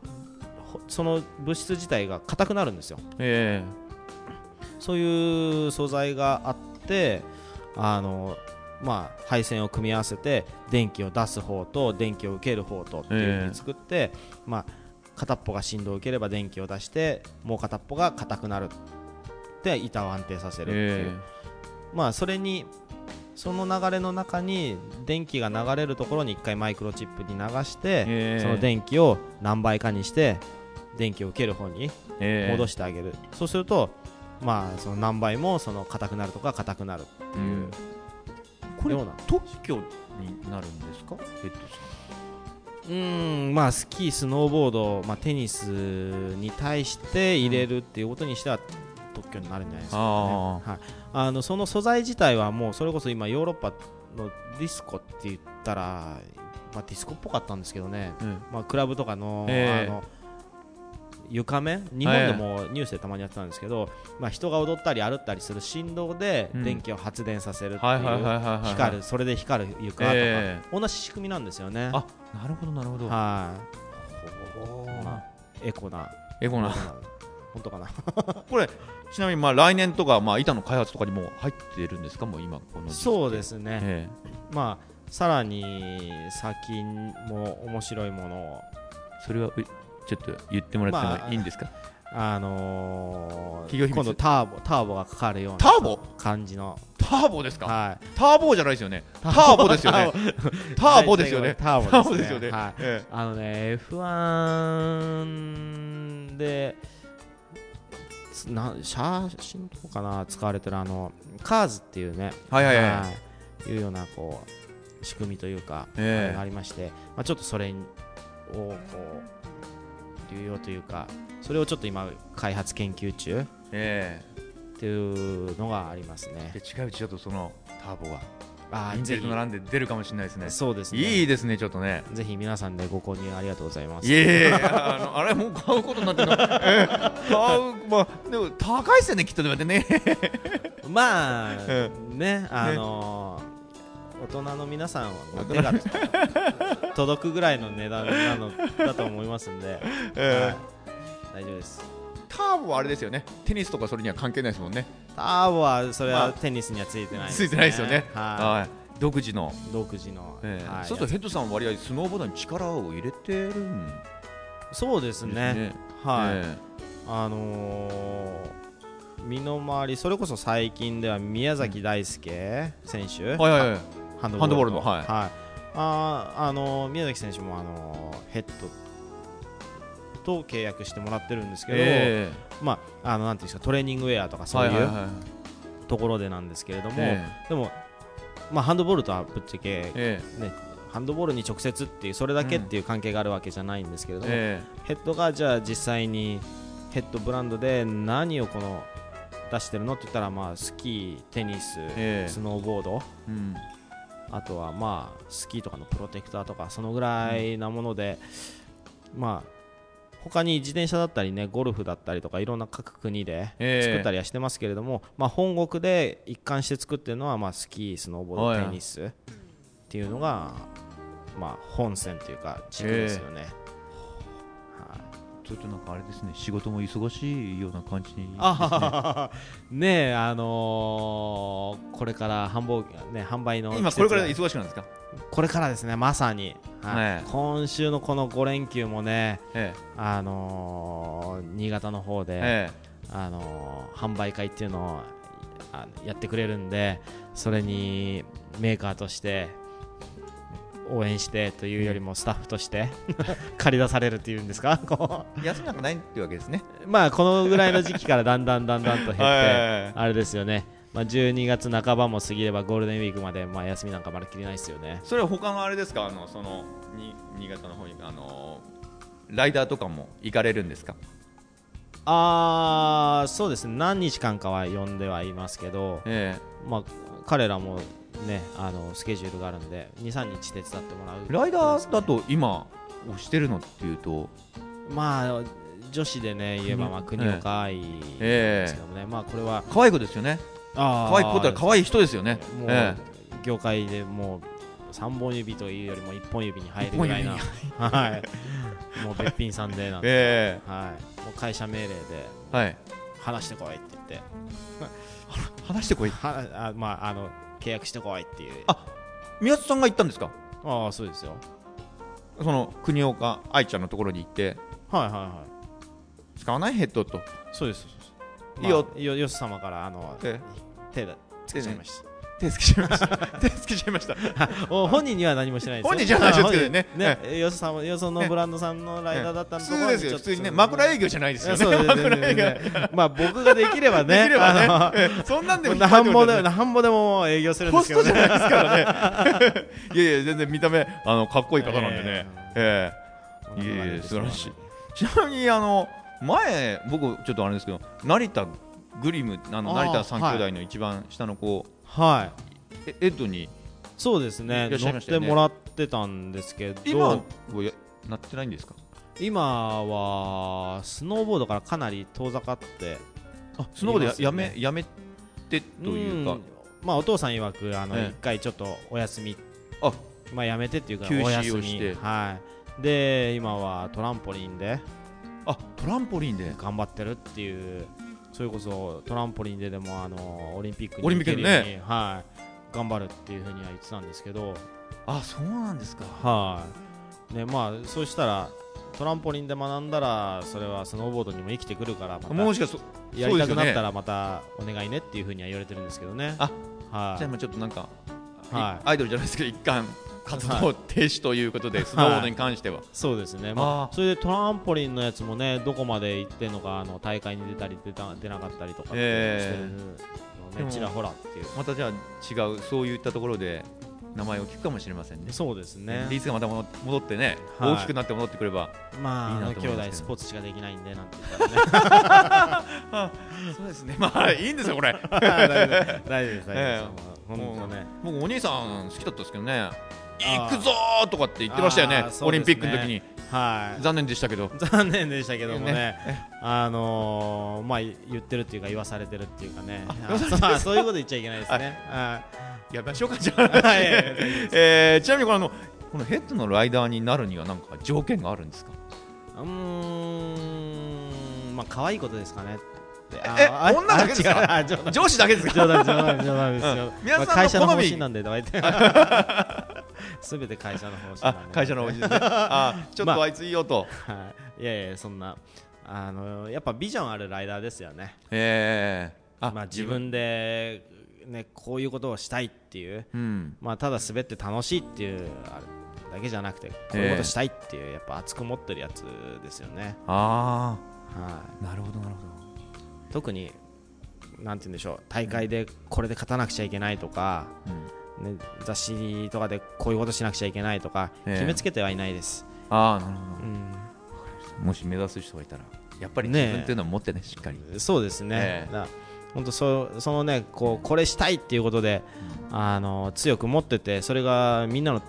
ほその物質自体が硬くなるんですよ。え。そういう素材があってあのまあ、配線を組み合わせて電気を出す方と電気を受ける方とっていうふうに作って、まあ、片っぽが振動を受ければ電気を出してもう片っぽが硬くなるで板を安定させえるっていう、えまあそれにその流れの中に電気が流れるところに1回マイクロチップに流して、ええ。その電気を何倍かにして電気を受ける方にええ。戻してあげる、そうするとまあその何倍もその硬くなるとか硬くなるっていう、うんこれような特許になるんですか？ヘッドさうーんまあスキースノーボード、まあ、テニスに対して入れるっていうことにしては特許になるんじゃないですか、ね。あはい、あのその素材自体はもうそれこそ今ヨーロッパのディスコって言ったら、まあ、ディスコっぽかったんですけどね、ん。まあ、クラブとかの,、ええ。あの床面？日本でもニュースでたまにやってたんですけど、まあ、人が踊ったり歩ったりする振動でうん。電気を発電させるっていう、はいはいはいはいはい光るそれで光る床とか、え同じ仕組みなんですよね。あなるほどなるほど。はい、まあ、エコな。エゴな。本当かな。これちなみにまあ来年とかまあ板の開発とかにも入ってるんですか？もう今このそうですね、えまあさらに先も面白いものを。えそれはうちょっと言ってもらってまあもいいんですか？あのー企業秘密。今度ターボターボがかかるようなターボ？感じの。ターボですか？はい。ターボじゃないですよね。ターボですよね。ターボ。ですよね。タターーボですすよね。はい。えあのね F1 でつな写真とかかな使われてるあのカーズっていうねはいはい。はい。いうようなこう仕組みというか、ええ。あれがありまして、まあ、ちょっとそれをこう流用というかそれをちょっと今開発研究中えっていうのがありますえね。で近いうちちょっとそのターボがあインテリと並んで出るかもしれないですね。そうですね。いいですねちょっとね。ぜひ皆さんでご購入ありがとうございます。いえいのあれもう買うことになってるの、えー買うまあでも高いっすよねきっとでもね。まあ、え ねあのー大人の皆さんは手が 届くぐらいの値段なのだと思いますんで、えはい、大丈夫です。ターボはあれですよね。テニスとかそれには関係ないですもんね。ターボはそれまあ。はテニスにはついてないついてないですよね。ははい。独自の、い独自の、ええ。はい。そうするとヘッドさんは割合スノーボードに力を入れてるんでそうですすね。ねはい、えあのー身の回りそれこそ最近では宮崎大輔選手、えはいはいはいハンドボールの。はい。あーあのー宮崎選手も、あのーヘッドと契約してもらってるんですけど、えまあ、あのなんていうんですかトレーニングウェアとかえそういうはいはいはいところでなんですけれども、えでも、まあ、ハンドボールとはぶっちゃけ、ええ。ね、ハンドボールに直接っていうそれだけっていう関係があるわけじゃないんですけれども、え。ヘッドがじゃあ実際にヘッドブランドで何をこの出してるのって言ったら、まあ、スキー、テニス、ええ。スノーボードうんあとはまあスキーとかのプロテクターとかそのぐらいなもので、まあ他に自転車だったりねゴルフだったりとかいろんな各国でええ。作ったりはしてますけれども、まあ本国で一貫して作ってるのはまあスキースノーボーはいドテニスっていうのがまあ本線というか軸ですよね、はいちょっとなんかあれですね仕事も忙しいような感じにあはははねえあのーこれから販売ね販売の今これから忙しくなんですか？これからですねまさに、はい。ええ。今週のこの5連休もねえ。あのー新潟の方で、ええ。あのー販売会っていうのをあやってくれるんでそれにメーカーとして応援してというよりもスタッフとして 借り出されるっていうんですか？休みなんかないっていうわけですね。うまあこのぐらいの時期からだんだんだんだんと減って、はいあれですよね、まあ、12月半ばも過ぎればゴールデンウィークまで、まあ、休みなんかまるっきりないですよね。それは他のあれですか？あのそのに新潟の方にあのライダーとかも行かれるんですか？あーそうですね。何日間かは呼んではいますけど、え。まあ、彼らもねあのスケジュールがあるんで23日手伝ってもらうえライダーだと今推してるのっていうと？まあ女子でね言えばまあ国国岡愛でええすけどもね、まあこれは可愛い子ですよね。可可愛い子って可愛い人ですよね。もう、え業界でもう3本指というよりも1本指に入るぐらいな一はい。もうべっぴんさんでなんで、えはい、もう会社命令でえはい。話してこいって言って。話してこい。はあまああの契約してこいっていう。あ宮津さんが行ったんですか？ああそうですよ。その国岡愛ちゃんのところに行って。はいはいはい。使わないヘッドと。そうですそうです。いいよ。まあよよし様からあのえ手だつけちゃいました手つけちゃいました。手つけちゃいました。お 本人には何もしてないですよ。本人じゃないです。けどねね。よそさんよそのブランドさんのライダーだった普のところ通ですよ普通にね枕営業じゃないですよね。まあ僕ができればね。できればね。あええ。そんなんでのもなんぼでねなんぼでも営業するんでホスすけどね。トじゃないですからね。いやいや全然見た目あのかっこいい方なんでね。ええ。いえいえ素晴らしい。ちなみにあの前僕ちょっとあれですけど成田グリムあの成田三兄弟の一番下の子はい。えエッドに？そうですね。いらっしゃい乗っましたよね。てもらってたんですけど。今はやなってないんですか？今はスノーボードからかなり遠ざかって。あスノーボードややめやめてというか。ん。まあお父さん曰くあのええ。一回ちょっとお休み。あ。まあやめてっていうか休止お休みをして。はい。で今はトランポリンで。あトランポリンで。頑張ってるっていうそれこそトランポリンででもあのオリンピックに行けるようにはい。頑張るっていうふうには言ってたんですけど。あそうなんですか。はい。ねまあそうしたらトランポリンで学んだらそれはスノーボードにも生きてくるからもしかそやりたくなったららまたお願いねっていうふうには言われてるんですけどね。あはい。じゃあまあちょっとなんか、はい。アイドルじゃないですけど一貫活動停止ということで、スノーボードに関しては、そうですね、まああ、それでトランポリンのやつもねどこまで行ってんのかあの大会に出たり出た出なかったりとかしてるのね。ちらほらっていう。またじゃあ違うそういったところで名前を聞くかもしれませんね。そうですね。リースがまた戻戻ってね、はい。大きくなって戻ってくればいいなまああの兄と思いますけど。弟スポーツしかできないんでなんて言ったらね。そうですね。まあいいんですよこれ。大丈夫です 大丈夫です。本当ね。僕お兄さん好きだったんですけどね行くぞーとかって言ってましたよねあーそうオリンピックの時に。はい。残念でしたけど。残念でしたけどもね。ね。あのーまあ言ってるっていうか言わされてるっていうかね。あそういうこと言っちゃいけないですね。はやめましょうかじゃあ、えーちなみにこのこのヘッドのライダーになるには何か条件があるんですか？うーん。まあ可愛いことですかねでえああ女 だけですか？上司だけですか？冗談冗談冗談です。よう。ん皆さんのまあ会社の好み方針なんでとか言ってすべて会社の方針あなんで。会社の方針ですね。あ ちょっまあとあいついいよと、はい。いやいやそんなあのやっぱビジョンあるライダーですよね。えー、あまあ自分でねこういうことをしたいっていう。うん。まあただ滑って楽しいっていうだけじゃなくてこういうことしたいっていうやっぱ熱く持ってるやつですよね。あはあなるほどなるほい特になんて言うんでしょう大会でこれで勝たなくちゃいけないとか、ど、うん、ね、雑誌とかでこういうことしなくちゃいけないとかええ。決めつけてはいないです、ああなるほど。うん。もし目指す人がいたらやっぱり自分っていうのは持ってねしっかり、そうですね、ええ。だ本当そそのねこうこれしたいっていうことで、あの強く持っててそれがみんなの、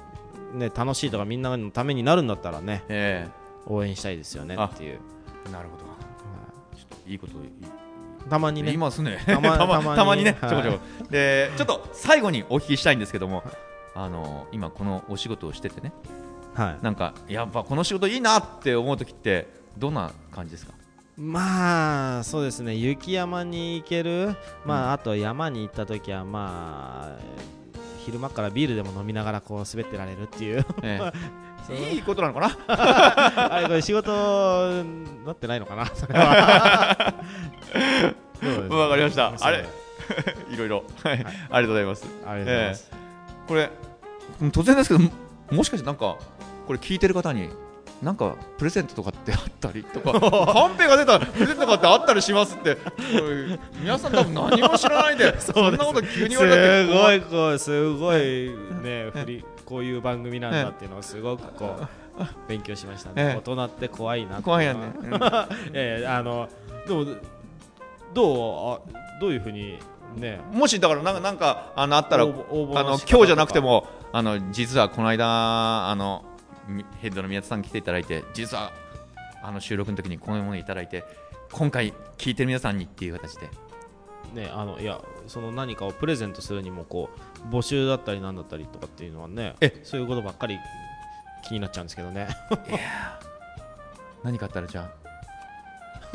ね、楽しいとかみんなのためになるんだったらねえ応援したいですよねあっていう、えなるほど。ちょっといいこと言たまにね。いますね。たま たまに。ね、はい。ちょこちょこ。でちょっと最後にお聞きしたいんですけどもあの今このお仕事をしててね。はい、なんかやっぱこの仕事いいなって思う時ってどんな感じですか？まあそうですね。雪山に行ける、まあ、あと山に行った時はまあ昼間からビールでも飲みながらこう滑ってられるっていう。え いいことなのかな？あれこれ仕事なってないのかな？それは。わかりました。あれ？いろいろ。はい。ありがとうございます。ありがとうございます、これうん突然ですけどももしかしてなんかこれ聞いてる方になんかプレゼントとかってあったりとか？カンペが出たらプレゼントとかってあったりしますって。これ皆さん多分何も知らないでそんなこと急に言われたってすごいすごいね。振りこういう番組なんだっていうのをすごくこう勉強しましたええ。ね大人って怖いな怖いよね、う んええあのでもどうあどういうふうにね。もしだからなんかなんかあのあったらあの今日じゃなくてもあの実はこの間あのみヘッドの宮田さん来ていただいて実はあの収録の時にこういうものいただいて今回聞いてる皆さんにっていう形で。ねあのいやその何かをプレゼントするにもこう募集だったりなんだったりとかっていうのはねえそういうことばっかり気になっちゃうんですけどね。何かあったらじゃあ？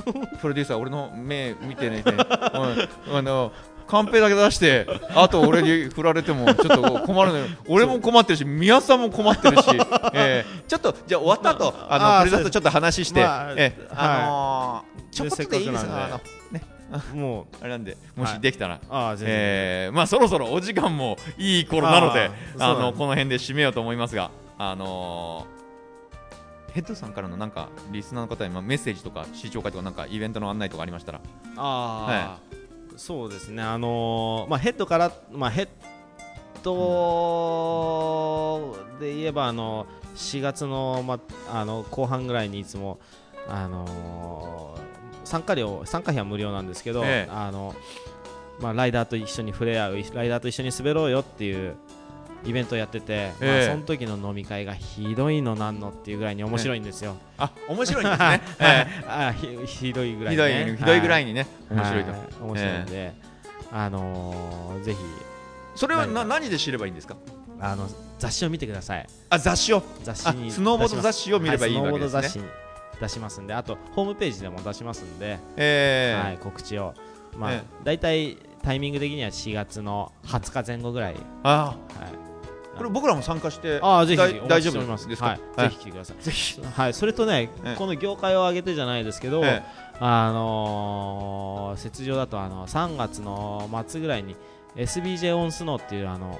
プロデューサー俺の目見てねて、うんあのカンペだけ出してあと俺に振られてもちょっと困るのよ。俺も困ってるし宮さんも困ってるし、えーちょっとじゃあ終わった後、あのあープレゼントちょっと話して、まあえーはいあのーちょこっとでいいですかせっかくなんで。あの もうあれなんでもしはいできたら、ああ全然、えーまあそろそろお時間もいい頃なのであのこの辺で締めようと思いますがあのーヘッドさんからのなんかリスナーの方にまあメッセージとか視聴会とかなんかイベントの案内とかありましたら。ああ、そうですね、あのーまあ、ヘッドから、まあ、ヘッドで言えば、あの4月の,、まあの後半ぐらいにいつも、あのー参加料参加費は無料なんですけど、ええ。あのまあ、ライダーと一緒に触れ合うライダーと一緒に滑ろうよっていうイベントをやってて、まあええ。その時の飲み会がひどいのなんのっていうぐらいに面白いんですよ。あ面白いんですね、はい。えあひひどいぐーらい、ひどいね、ひどいぐらいいにね面白いと、はい面白いんで、あのーぜひ。それはな何で知ればいいんですか？あの雑誌を見てください。あ雑誌を。あ雑誌にスノーボード雑誌を見ればいいはわけですね、スノーボード雑誌。に出しますんであとホームページでも出しますんで、えーはい、告知を。まあ、えだいたいタイミング的には4月の20日前後ぐらい、あはい、ーこれ僕らも参加してああぜひ大丈夫ですか、はい、ぜひ来てください。ぜひ。はい、それとね、ええ。この業界を挙げてじゃないですけど、えあのー、雪上だとあの3月の末ぐらいに SBJ オンスノーっていうあの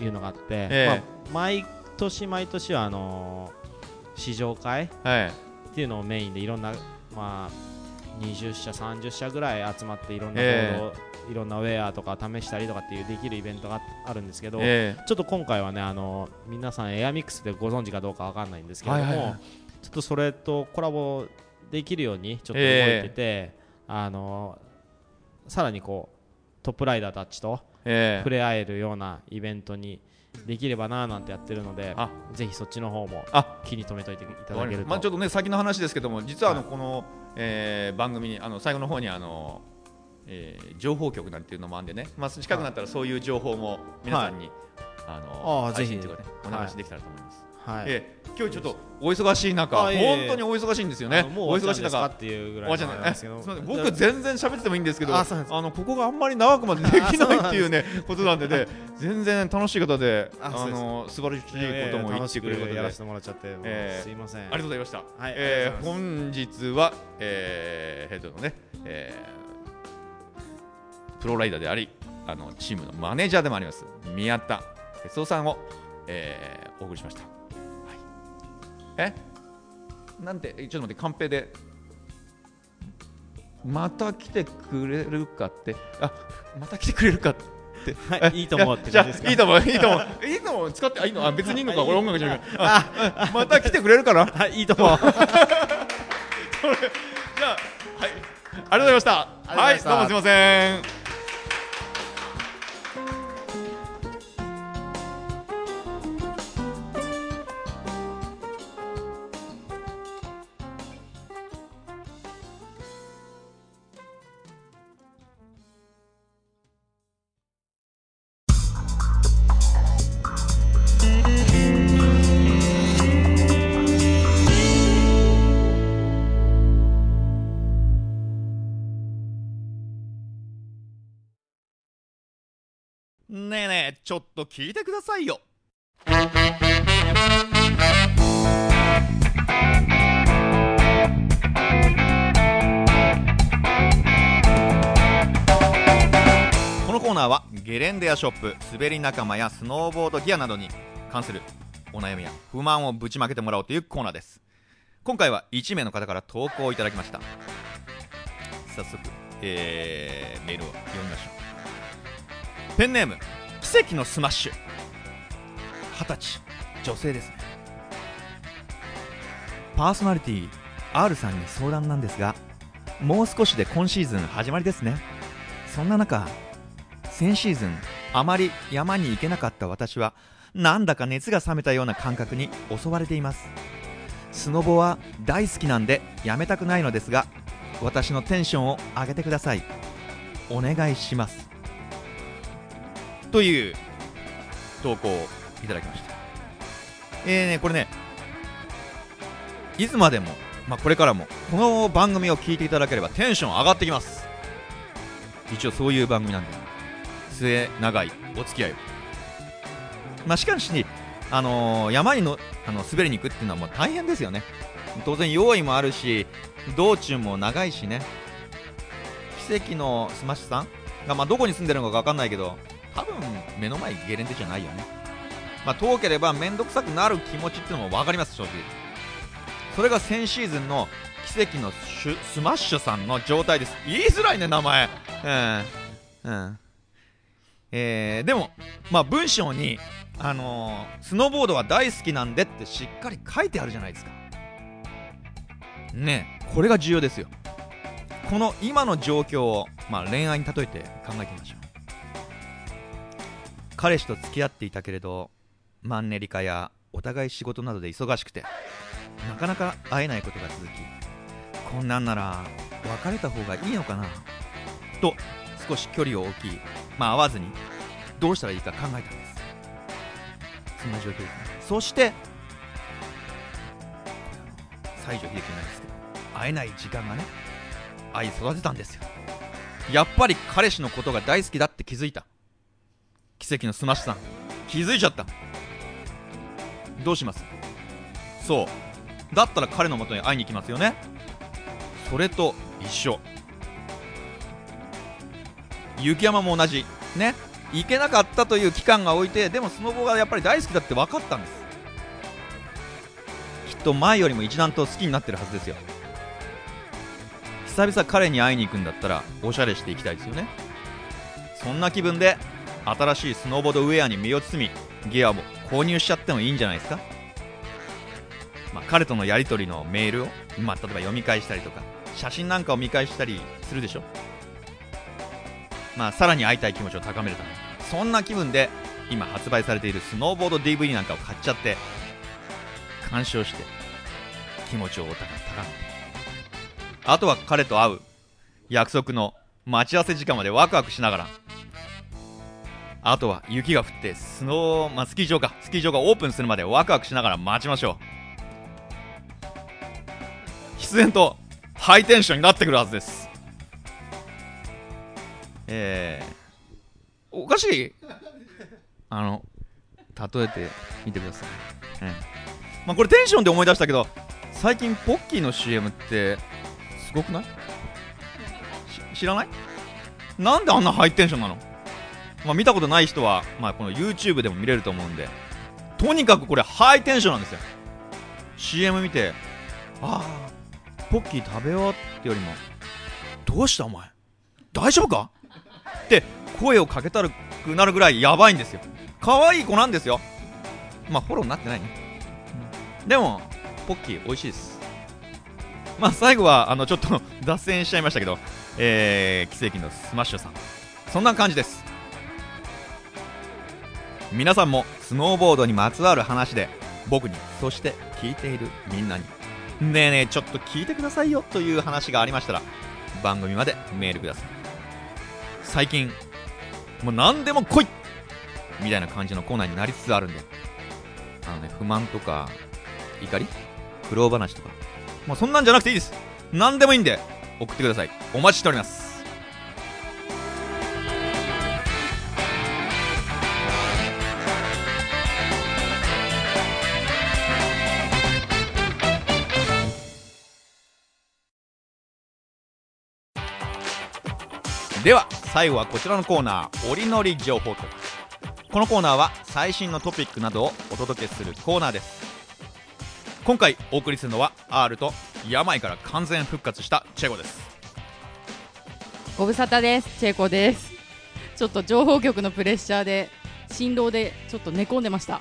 いうのがあって、ええ。まあ、毎年毎年はあのー試乗会はいっていうのをメインでいろんな、まあ、20社30社ぐらい集まっていろんなボえ。ードをいろんなウェアとか試したりとかっていうできるイベントがあるんですけど、えちょっと今回はねあの皆さんエアミックスでご存知かどうかわかんないんですけれども、はいはいはい。ちょっとそれとコラボできるようにちょっと動いてて、あのさらにこうトップライダーたちとええ。触れ合えるようなイベントにできればななんてやってるのであ。ぜひそっちの方もあ。気に留めといていただけると、まあ、ちょっとね先の話ですけども実はあのはい。この、えー番組にあの最後の方にあの、えー情報局なんていうのもあるんでね、まあ、近くなったらそういう情報も皆さんに、あのあーぜひ。ねおはい流しできたらと思います。はい。えー今日ちょっとお忙しい中本当にお忙しいんですよね。お忙しい中っていうぐらい僕全然喋っててもいいんですけどあのここがあんまり長くまでできないっていうね ことなんでね全然楽しい方であの素晴らしいことも言ってくれるやらせてもらっちゃって、すいませんありがとうございました。はいえ本日は、えーヘッドのね、えープロライダーであり、あのチームのマネージャーでもあります宮田哲夫さんを、えーお送りしました。はい、え？なんてちょっと待ってカンペで。また来てくれるかって、あまた来てくれるかって、はいいいと思うってじゃいいと思う、いいと思う、いいと思う、使って、あいいの、あ別にいいのか、これ音楽じゃない。あまた来てくれるかな？はいいいと思う。じゃあ、はい、ありがとうございました。ありがとうございました。はい、どうもすみません。ちょっと聞いてくださいよ。このコーナーはゲレンデやショップ滑り仲間やスノーボードギアなどに関するお悩みや不満をぶちまけてもらおうというコーナーです。今回は1名の方から投稿をいただきました。早速、えーメールを読みましょう。ペンネーム奇跡のスマッシュ。二十歳。女性ですね。パーソナリティ R さんに相談なんですがもう少しで今シーズン始まりですね。そんな中先シーズンあまり山に行けなかった私はなんだか熱が冷めたような感覚に襲われています。スノボは大好きなんでやめたくないのですが私のテンションを上げてください。お願いします。という投稿をいただきました。えーねこれねいつまでも、まあ、これからもこの番組を聞いていただければテンション上がってきます。一応そういう番組なんで末長いお付き合いを。まあしかしあのー山にのあの滑りに行くっていうのはもう大変ですよね。当然用意もあるし道中も長いしね。奇跡のスマッシュさんが、まあ、どこに住んでるのか分かんないけど多分目の前ゲレンデじゃないよね。まあ遠ければ面倒くさくなる気持ちっていうのも分かります正直。それが先シーズンの奇跡のスマッシュさんの状態です。言いづらいね名前。うん。うん。えーでもまあ文章にあのースノーボードは大好きなんでってしっかり書いてあるじゃないですか。ねこれが重要ですよ。この今の状況を、まあ、恋愛に例えて考えてみましょう。彼氏と付き合っていたけれどマンネリ化やお互い仕事などで忙しくてなかなか会えないことが続きこんなんなら別れた方がいいのかなと少し距離を置きまあ会わずにどうしたらいいか考えたんです。そんな状況ですね。そして西城秀樹ないですけど会えない時間がね愛育てたんですよ。やっぱり彼氏のことが大好きだって気づいた。奇跡のスマッシュさん。気づいちゃった。どうします？そう。だったら彼のもとに会いに行きますよね。それと一緒。雪山も同じ。ね。行けなかったという期間が置いてでもスノボがやっぱり大好きだって分かったんです。きっと前よりも一段と好きになってるはずですよ。久々彼に会いに行くんだったらおしゃれしていきたいですよね。そんな気分で新しいスノーボードウェアに身を包みギアも購入しちゃってもいいんじゃないですか、まあ、彼とのやり取りのメールを、まあ、例えば読み返したりとか写真なんかを見返したりするでしょ？まあさらに会いたい気持ちを高めるため。そんな気分で今発売されているスノーボード DVD なんかを買っちゃって鑑賞して気持ちをお高めてあとは彼と会う。約束の待ち合わせ時間までワクワクしながらあとは雪が降ってスノー、まあ、スキー場かスキー場がオープンするまでワクワクしながら待ちましょう。必然とハイテンションになってくるはずです。えー、おかしい？あの例えてみてください、えまあ、これテンションで思い出したけど最近ポッキーの CM ってすごくない？知らない？なんであんなハイテンションなの、まあ、見たことない人は、まあ、この YouTube でも見れると思うんでとにかくこれハイテンションなんですよ。CM 見てああポッキー食べようってよりもどうしたお前？大丈夫か？って声をかけたくなるぐらいやばいんですよ。可愛い子なんですよ。まあフォローになってないね、でもポッキー美味しいです。まあ最後はあのちょっと脱線しちゃいましたけど、えー、奇跡のスマッシュさん。そんな感じです。皆さんもスノーボードにまつわる話で僕にそして聞いているみんなにねえねえちょっと聞いてくださいよという話がありましたら番組までメールください。最近もう何でも来いみたいな感じのコーナーになりつつあるんであのね不満とか怒り苦労話とかまあそんなんじゃなくていいです。何でもいいんで送ってください。お待ちしております。では最後はこちらのコーナー「折りのり情報局」このコーナーは最新のトピックなどをお届けするコーナーです。今回お送りするのは R と病から完全復活したチェゴです。ご無沙汰です。チェコです。ちょっと情報局のプレッシャーで振動でちょっと寝込んでました。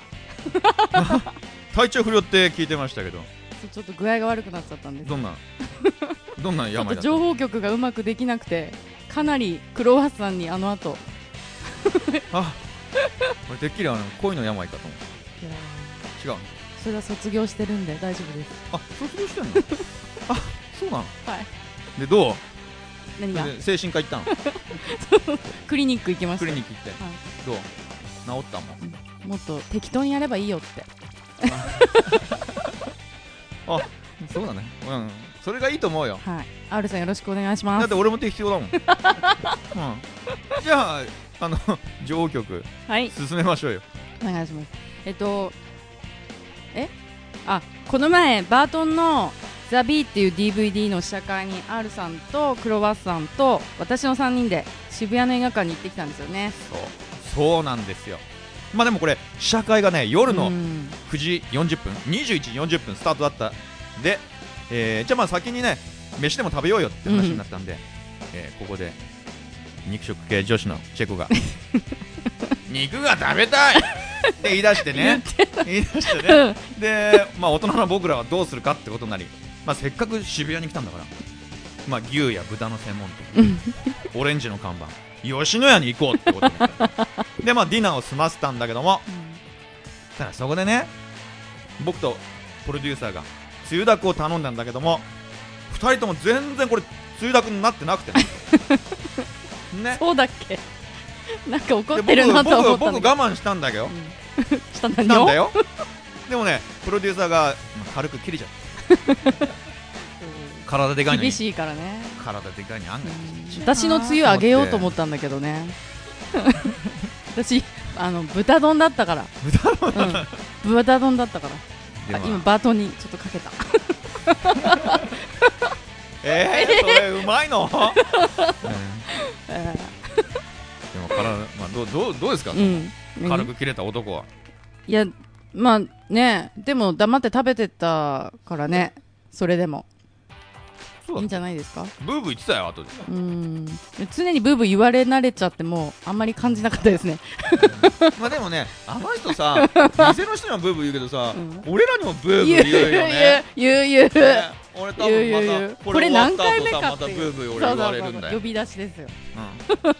体調不良って聞いてましたけど。ちょっと具合が悪くなっちゃったんです。どんなどんな病だった 情報局がうまくできなくてかなりクロワッサンにあの後。あ俺てっきりあの恋の病かと思った。違うの？それは卒業してるんで大丈夫です。あ卒業してんの？あそうなの？はい。でどう？何が？で精神科行ったの？クリニック行きました。クリニック行ってはい。どう？治ったもん。もっと適当にやればいいよって。あ そうだね。うんそれがいいと思うよ。はい。R さんよろしくお願いします。だって俺も適当だもん、うん、じゃああの情報局はい。進めましょうよ。お願いします。えっとえ？あこの前バートンの「ザ・ビーっていう DVD の試写会に R さんとクロワッサンと私の3人で渋谷の映画館に行ってきたんですよね。そう。そうなんですよ。まあでもこれ試写会がね夜のうん。9時40分21時40分スタートだったで、えーじゃあまあ先にね飯でも食べようよって話になったんで、えーここで肉食系女子のチェコが 肉が食べたい!って言い出してね。言い出してね。で、まあ、大人の僕らはどうするかってことになり、まあ、せっかく渋谷に来たんだから、まあ、牛や豚の専門店オレンジの看板吉野家に行こうってことになってでまあディナーを済ませたんだけどもただそこでね僕とプロデューサーがつゆだくを頼んだんだけども2人とも全然これつゆだくになってなくてね。ね。そうだっけ？なんか怒でってるなと思った僕僕我慢したんだけど。うん。したんだしたんだよ。よでもねプロデューサーがまあ軽く切れちゃって 体でかいのに。厳しいからね。体でかいに案外。私のつゆあげようと思ったんだけどね。私あの豚丼だったから。豚うん、豚丼だったから今バートンにちょっとかけた。えー、それうまいの、う んえでも体、まあ、どうどうどうですか、ーうん。軽く切れた男は。いやまあねでも黙って食べてたからね。それでもいいんじゃないですか？ブーブー言ってたよ後で。うん。常にブーブー言われ慣れちゃってもあんまり感じなかったですね。まあでもねあの人さ 店の人にはブーブー言うけどさ、うん。俺らにもブーブー言うよね。言う言う言うね。俺多分言う言うまたこれ何回目かっていう。またブーブー俺言われるんだよ。呼び出しですよ。うん。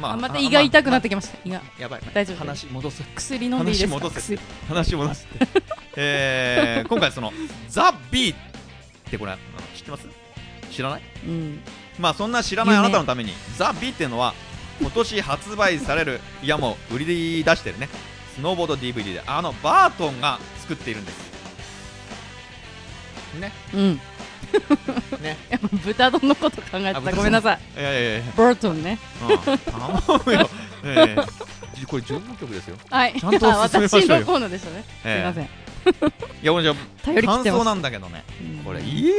まあまた胃が痛くなってききました。胃が。やばい大丈夫話戻す薬飲んでいいですか？話戻すえー、今回そのザ・ビーってこれ知ってます？知らない？うん。まあそんな知らないあなたのためにザ・ビーっていうのは今年発売されるいやもう売り出してるね。スノーボード DVD であのバートンが作っているんです。ね。うん。ね。いや豚丼のこと考えてた。ごめんなさい。いやいやいや。バートンね。うん。頼むよ、ええ。これ情報局ですよ。はい。ちゃんと 私のコーナーでしたね。すええいませんいやもうじゃあ頼り切ってます。感想なんだけどね。うん。これいや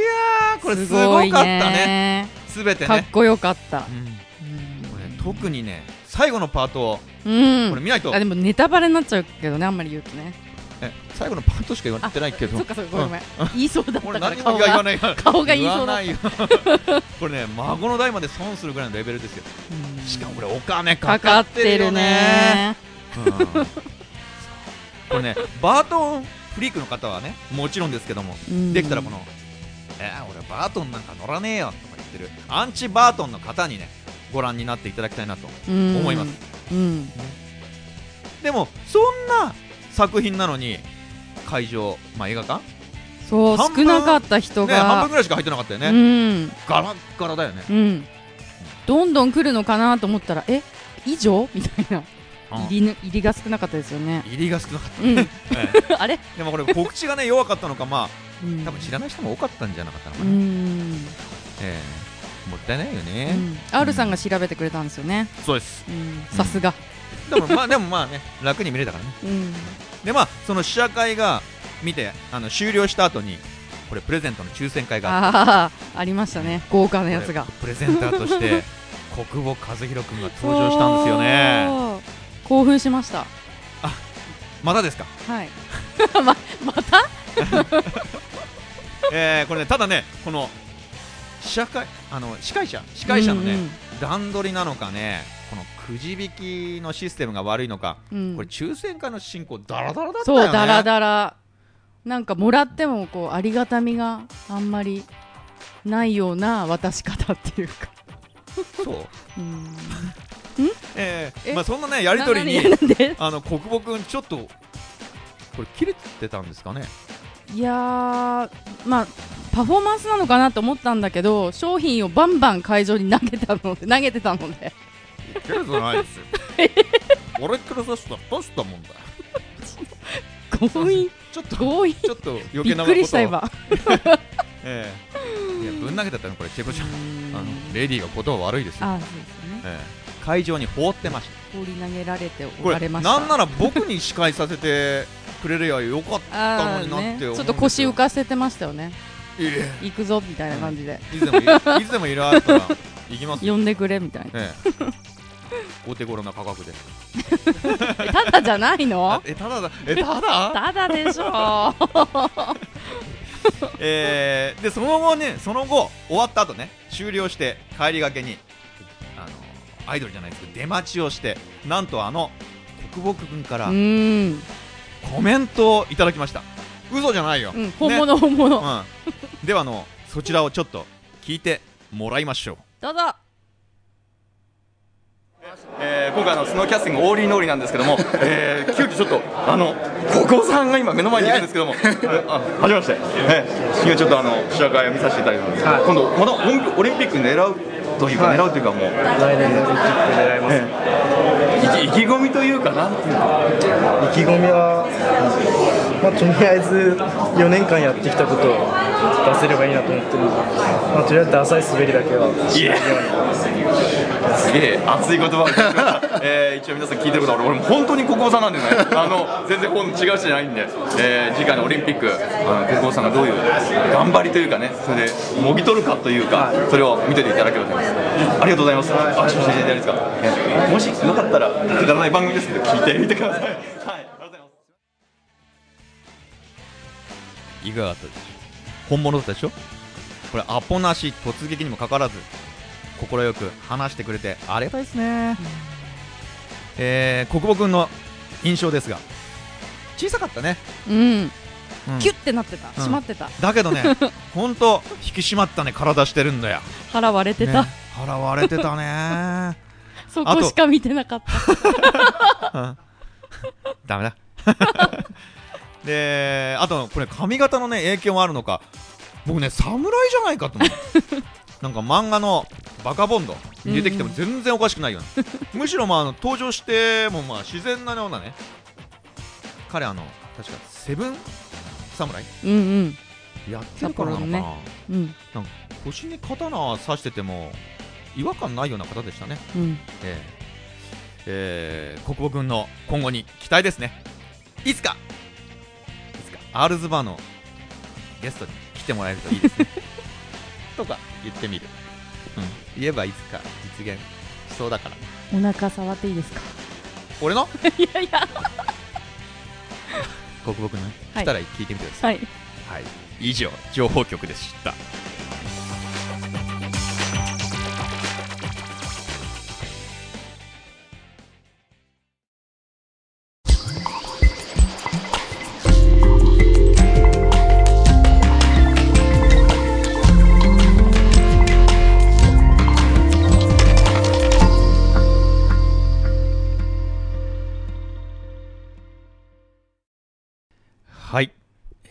ーこれすすごかったね。ねすべてね。かっこよかった。うん。うん。これ特にね最後のパートをうん。これ見ないと。あでもネタバレになっちゃうけどねあんまり言うとね。え最後のパートしか言われてないけど。そっかそっかごめん言いそうだったから。顔が言わない。顔が言いそうだった。これね孫の代まで損するぐらいのレベルですよ。うん。しかもこれお金かかかってるねね。うん。これねバートンフリークの方はねもちろんですけどもうん。できたらこの「えー、俺バートンなんか乗らねえよ」とか言ってるアンチバートンの方にねご覧になっていただきたいなとうん思います。うん。でもそんな作品なのに会場、まあ、映画館、そう少なかった人ね、半分がぐらいしか入ってなかったよね、うん。ガラッガラだよね、うん。どんどん来るのかなと思ったらえ？以上？みたいな。うん入りぬ入りが少なかったですよね。入りが少なかった、あれ？えでもこれ告知がね弱かったのかまあうん。多分知らない人も多かったんじゃなかったのかうな、ん。ええ。もったいないようね、ん R さんが調べてくれたんですよね。そうです。うん。さすが。でもまあでもまあね楽に見れたからね。うん。でまあその試写会が見てあの終了した後にこれプレゼントの抽選会がありましたね。豪華なやつが。プレゼンターとして 国母和弘君が登場したんですよね興奮しました。まだですか？はい。ままた？えー、これねただねこの試写会あの司会者司会者のね、うん段取りなのかねこのくじ引きのシステムが悪いのか、うん。これ抽選会の進行ダラダラだったよね。そうだらだらなんかもらってもこうありがたみがあんまりないような渡し方っていうか。そう。うんええ。ーまあそんなねやり取りにあの国母君ちょっとこれ切れてたんですかね？いやーまあパフォーマンスなのかなと思ったんだけど商品をバンバン会場に投げたので投げてたので。切れてないですよ。俺からさしたもんだ。よ強引。ちょっと強引。ちょっと余びっ計なくりした今。ええ。いやぶん投げてたのこれチェコちゃん。うんあのレディーが言葉悪いですよ、あそうですね。ええ会場に放ってました。放り投げられておられました。なんなら僕に司会させてくれりゃよかったあのになってね。ちょっと腰浮かせてましたよね。行くぞみたいな感じで。いつでもいい。つでもいらあったら行きますよ、呼んでくれみたいな。ええ、お手頃な価格で。え ただじゃないあのえただだ。えただ？ただでしょ。えー、でその後ねその後終わった後ね終了して帰りがけにアイドルじゃないですけど出待ちをしてなんとあの国木君からコメントをいただきました。嘘じゃないよ、うん、本物本物、うん、ではあのそちらをちょっと聞いてもらいましょう。どうぞ。えー今回あのスノーキャスティングオーリーノーリーなんですけども、えー急遽ちょっとあの國母さんが今目の前にいるんですけども、あ はじめまして、えー、今ちょっとあの試写会を見させていただいてます、今度またオリンピック狙うというか、狙うというかもう。来年のオリンピック狙います、意気意気込みというかなんていうか意気込みは、まあ、とりあえず4年間やってきたことを出せればいいなと思ってるので、まあ、とりあえず浅い滑りだけはしないように。すげえ熱い言葉えー一応皆さん聞いてることは俺俺も本当に国語さんなんでね。あの全然本違う人じゃないんで、えー次回のオリンピックあの国語さんがどういう頑張りというかねそれでもぎ取るかというかそれを見てていただければと思います。ありがとうございます。あちょっとしていただいていいですか、えーもしよかったらくだらない番組ですけど聞いてみてくださいいかがだったでしょう？本物だったでしょ？これアポなし突撃にもかかわらず快く話してくれてありがたいですね、えー、国母君の印象ですが小さかったね、うん。うん。キュッてなってた。ん。閉まってた。だけどね 本当引き締まったね体してるんだよ、腹割れてた。ね。腹割れてたね。そこしか見てなかった。うん。ダメだ であとこれ髪型のね影響もあるのか。僕ね侍じゃないかと思う。なんか漫画のバカボンドに出てきても全然おかしくないような、むしろまああの登場してもまあ自然なようなね。彼あの確かセブン侍うんうん。やってるからなのかな、札幌うん。腰に刀刺してても違和感ないような方でしたね。うん。えーえー国母軍の今後に期待ですね。いつかアールズバーのゲストに来てもらえるといいですね。とか。言ってみる、うん、言えばいつか実現しそうだから。お腹触っていいですか？俺の？いやいや。国母軍の？ねはい。来たら聞いてみてください、はい。はい、以上情報局でした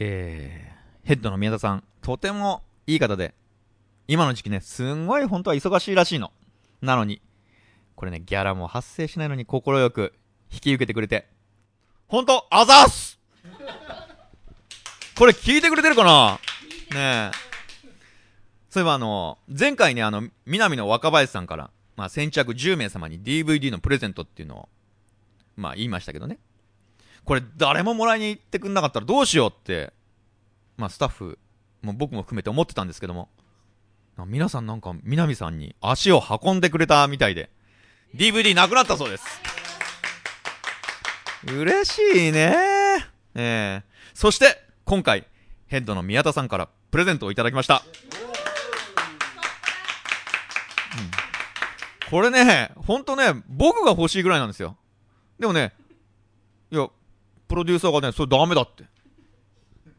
えー、ヘッドの宮田さん、とてもいい方で、今の時期ね、すんごい本当は忙しいらしいの。なのに、これね、ギャラも発生しないのに快く引き受けてくれて、本当あざっすこれ聞いてくれてるかな？ねえ。そういえばあの、前回ね、あの、南の若林さんから、まあ先着10名様に DVD のプレゼントっていうのを、まあ言いましたけどね。これ誰ももらいに行ってくんなかったらどうしようって、まあスタッフ、も僕も含めて思ってたんですけども、皆さんなんか南さんに足を運んでくれたみたいで、DVD なくなったそうです。嬉しいねええそして、今回、ヘッドの宮田さんからプレゼントをいただきました。これね、ほんとね、僕が欲しいぐらいなんですよ。でもね、いや、プロデューサーがね、それダメだって。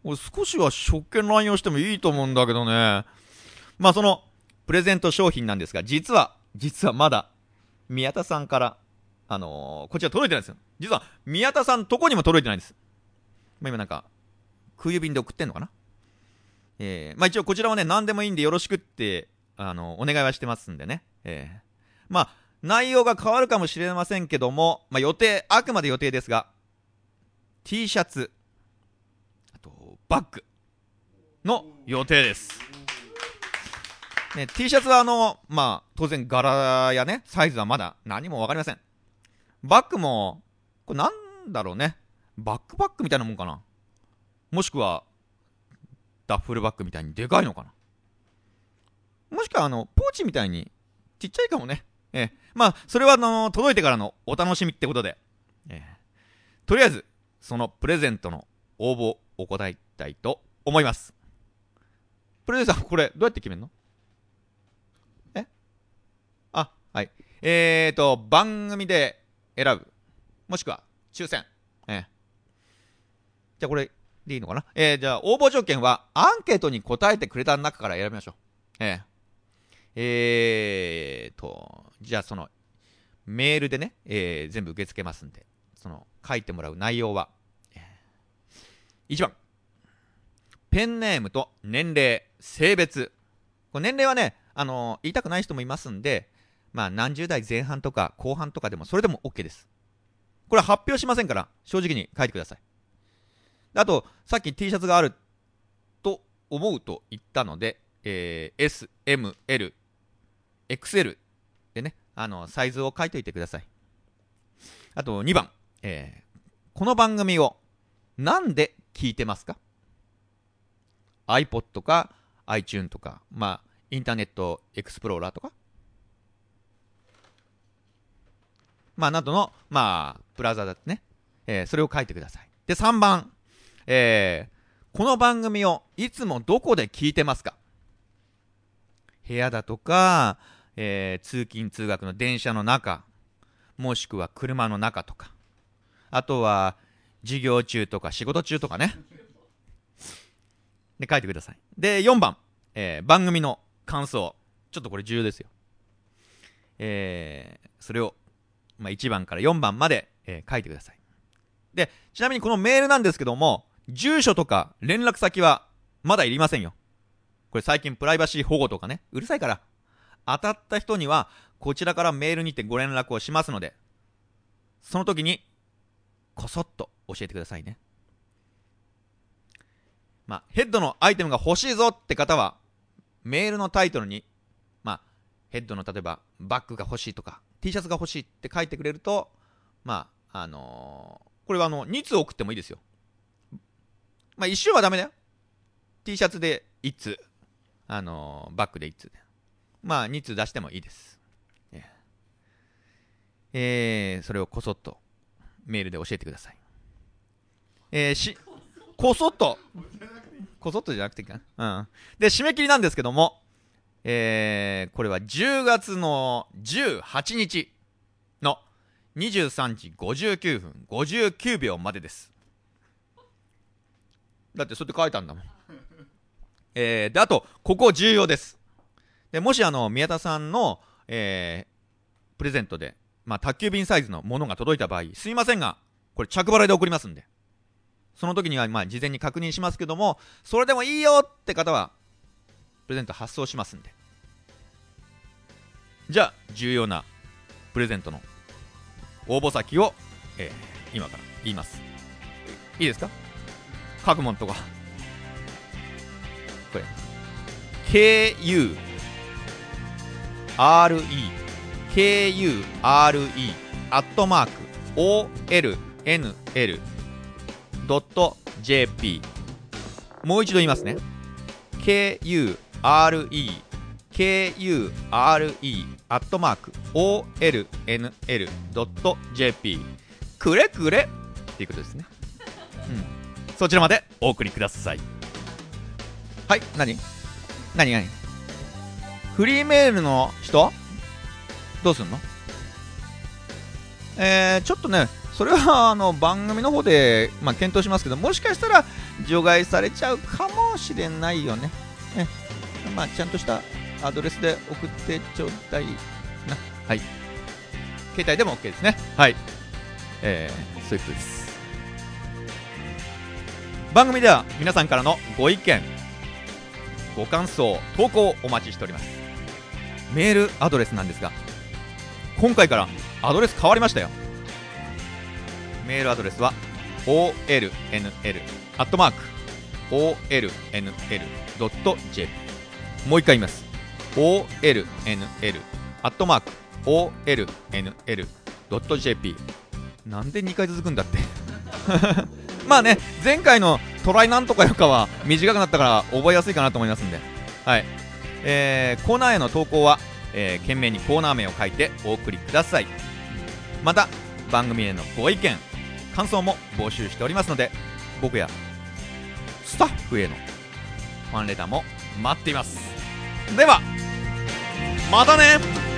俺少しは職権乱用してもいいと思うんだけどね。まあその、プレゼント商品なんですが、実は、実はまだ、宮田さんから、あのーこちら届いてないんですよ。実は、宮田さんとこにも届いてないんです。まあ今なんか、空郵便で送ってんのかな？えー、まあ一応こちらはね、何でもいいんでよろしくって、あのお願いはしてますんでね。えー、まあ、内容が変わるかもしれませんけども、まあ予定、あくまで予定ですが、T シャツ、あと、バッグの予定です。ね、T シャツはあの、まあ、当然柄やね、サイズはまだ何もわかりません。バッグも、これなんだろうね。バックパックみたいなもんかな。もしくは、ダッフルバッグみたいにでかいのかな。もしくはあの、ポーチみたいにちっちゃいかもね。ええまあ、それはあの、届いてからのお楽しみってことで。ええとりあえず、そのプレゼントの応募を行いたいと思います。プロデューサー、これ、どうやって決めるの？え？あ、はい。えーと、番組で選ぶ。もしくは、抽選。ええじゃあこれ、でいいのかな？えー、じゃあ、応募条件は、アンケートに答えてくれた中から選びましょう。えええーと、じゃあその、メールでね、えー全部受け付けますんで、その、書いてもらう内容は、1番、ペンネームと年齢、性別。これ年齢はね、あの言いたくない人もいますんで、まあ何十代前半とか後半とかでもそれでも OK です。これ発表しませんから、正直に書いてください。あと、さっき T シャツがあると思うと言ったので、えー S、M、L、XL でね、あの、サイズを書いといてください。あと2番、えーこの番組をなんで聞いてますか ?iPod とか iTune とか、まあ、インターネットエクスプローラーとか？まあ、などの、まあ、ブラウザだってね、えーそれを書いてください。で、3番、えーこの番組をいつもどこで聞いてますか？部屋だとか、えー通勤通学の電車の中もしくは車の中とか。あとは授業中とか仕事中とかね。で書いてください。で4番、えー番組の感想。ちょっとこれ重要ですよ。えーそれを、まあ、1番から4番まで、えー書いてください。でちなみにこのメールなんですけども住所とか連絡先はまだいりませんよ。これ最近プライバシー保護とかね。うるさいから。当たった人にはこちらからメールにてご連絡をしますのでその時にこそっと教えてくださいね。まあヘッドのアイテムが欲しいぞって方はメールのタイトルにまあヘッドの例えばバッグが欲しいとか T シャツが欲しいって書いてくれるとまああのーこれはあの2通送ってもいいですよ。まあ一瞬はダメだよ。T シャツで1通。あのーバッグで1通で。まあ2通出してもいいです。えーそれをこそっとメールで教えてください。えーしこそっと。こそっとじゃなくていいかな。うん。で締め切りなんですけどもえーこれは10月の18日の23時59分59秒までです。だってそうやって書いたんだもん。えーであとここ重要です。でもしあの宮田さんの、えープレゼントで、まあ、宅急便サイズのものが届いた場合すいませんがこれ着払いで送りますんで。その時にはまあ事前に確認しますけどもそれでもいいよって方はプレゼント発送しますんで。じゃあ重要なプレゼントの応募先を、えー今から言います。いいですか？書くもんとか。これ。KU RE kure アットマーク olnl.jp もう一度言いますね。Kure kure アットマーク olnl.jp くれくれっていうことですね。うん。そちらまでお送りください。はい何？何？何？フリーメールの人？どうすんの？えー、ちょっとねそれはあの番組の方で、まあ、検討しますけどもしかしたら除外されちゃうかもしれないよね。ねまあちゃんとしたアドレスで送ってちょうだいな。はい。携帯でも OK ですね。はい。えー、そういうことです。番組では皆さんからのご意見ご感想投稿をお待ちしております。メールアドレスなんですが今回からアドレス変わりましたよ。メールアドレスは olnl アットマーク olnl.jp もう一回言います。olnl アットマーク olnl.jp なんで2回続くんだって。まあね前回のトライなんとかよかは短くなったから覚えやすいかなと思いますんで。はい。えーコーナーへの投稿は、えー懸命にコーナー名を書いてお送りください。また番組へのご意見感想も募集しておりますので僕やスタッフへのファンレターも待っています。ではまたね。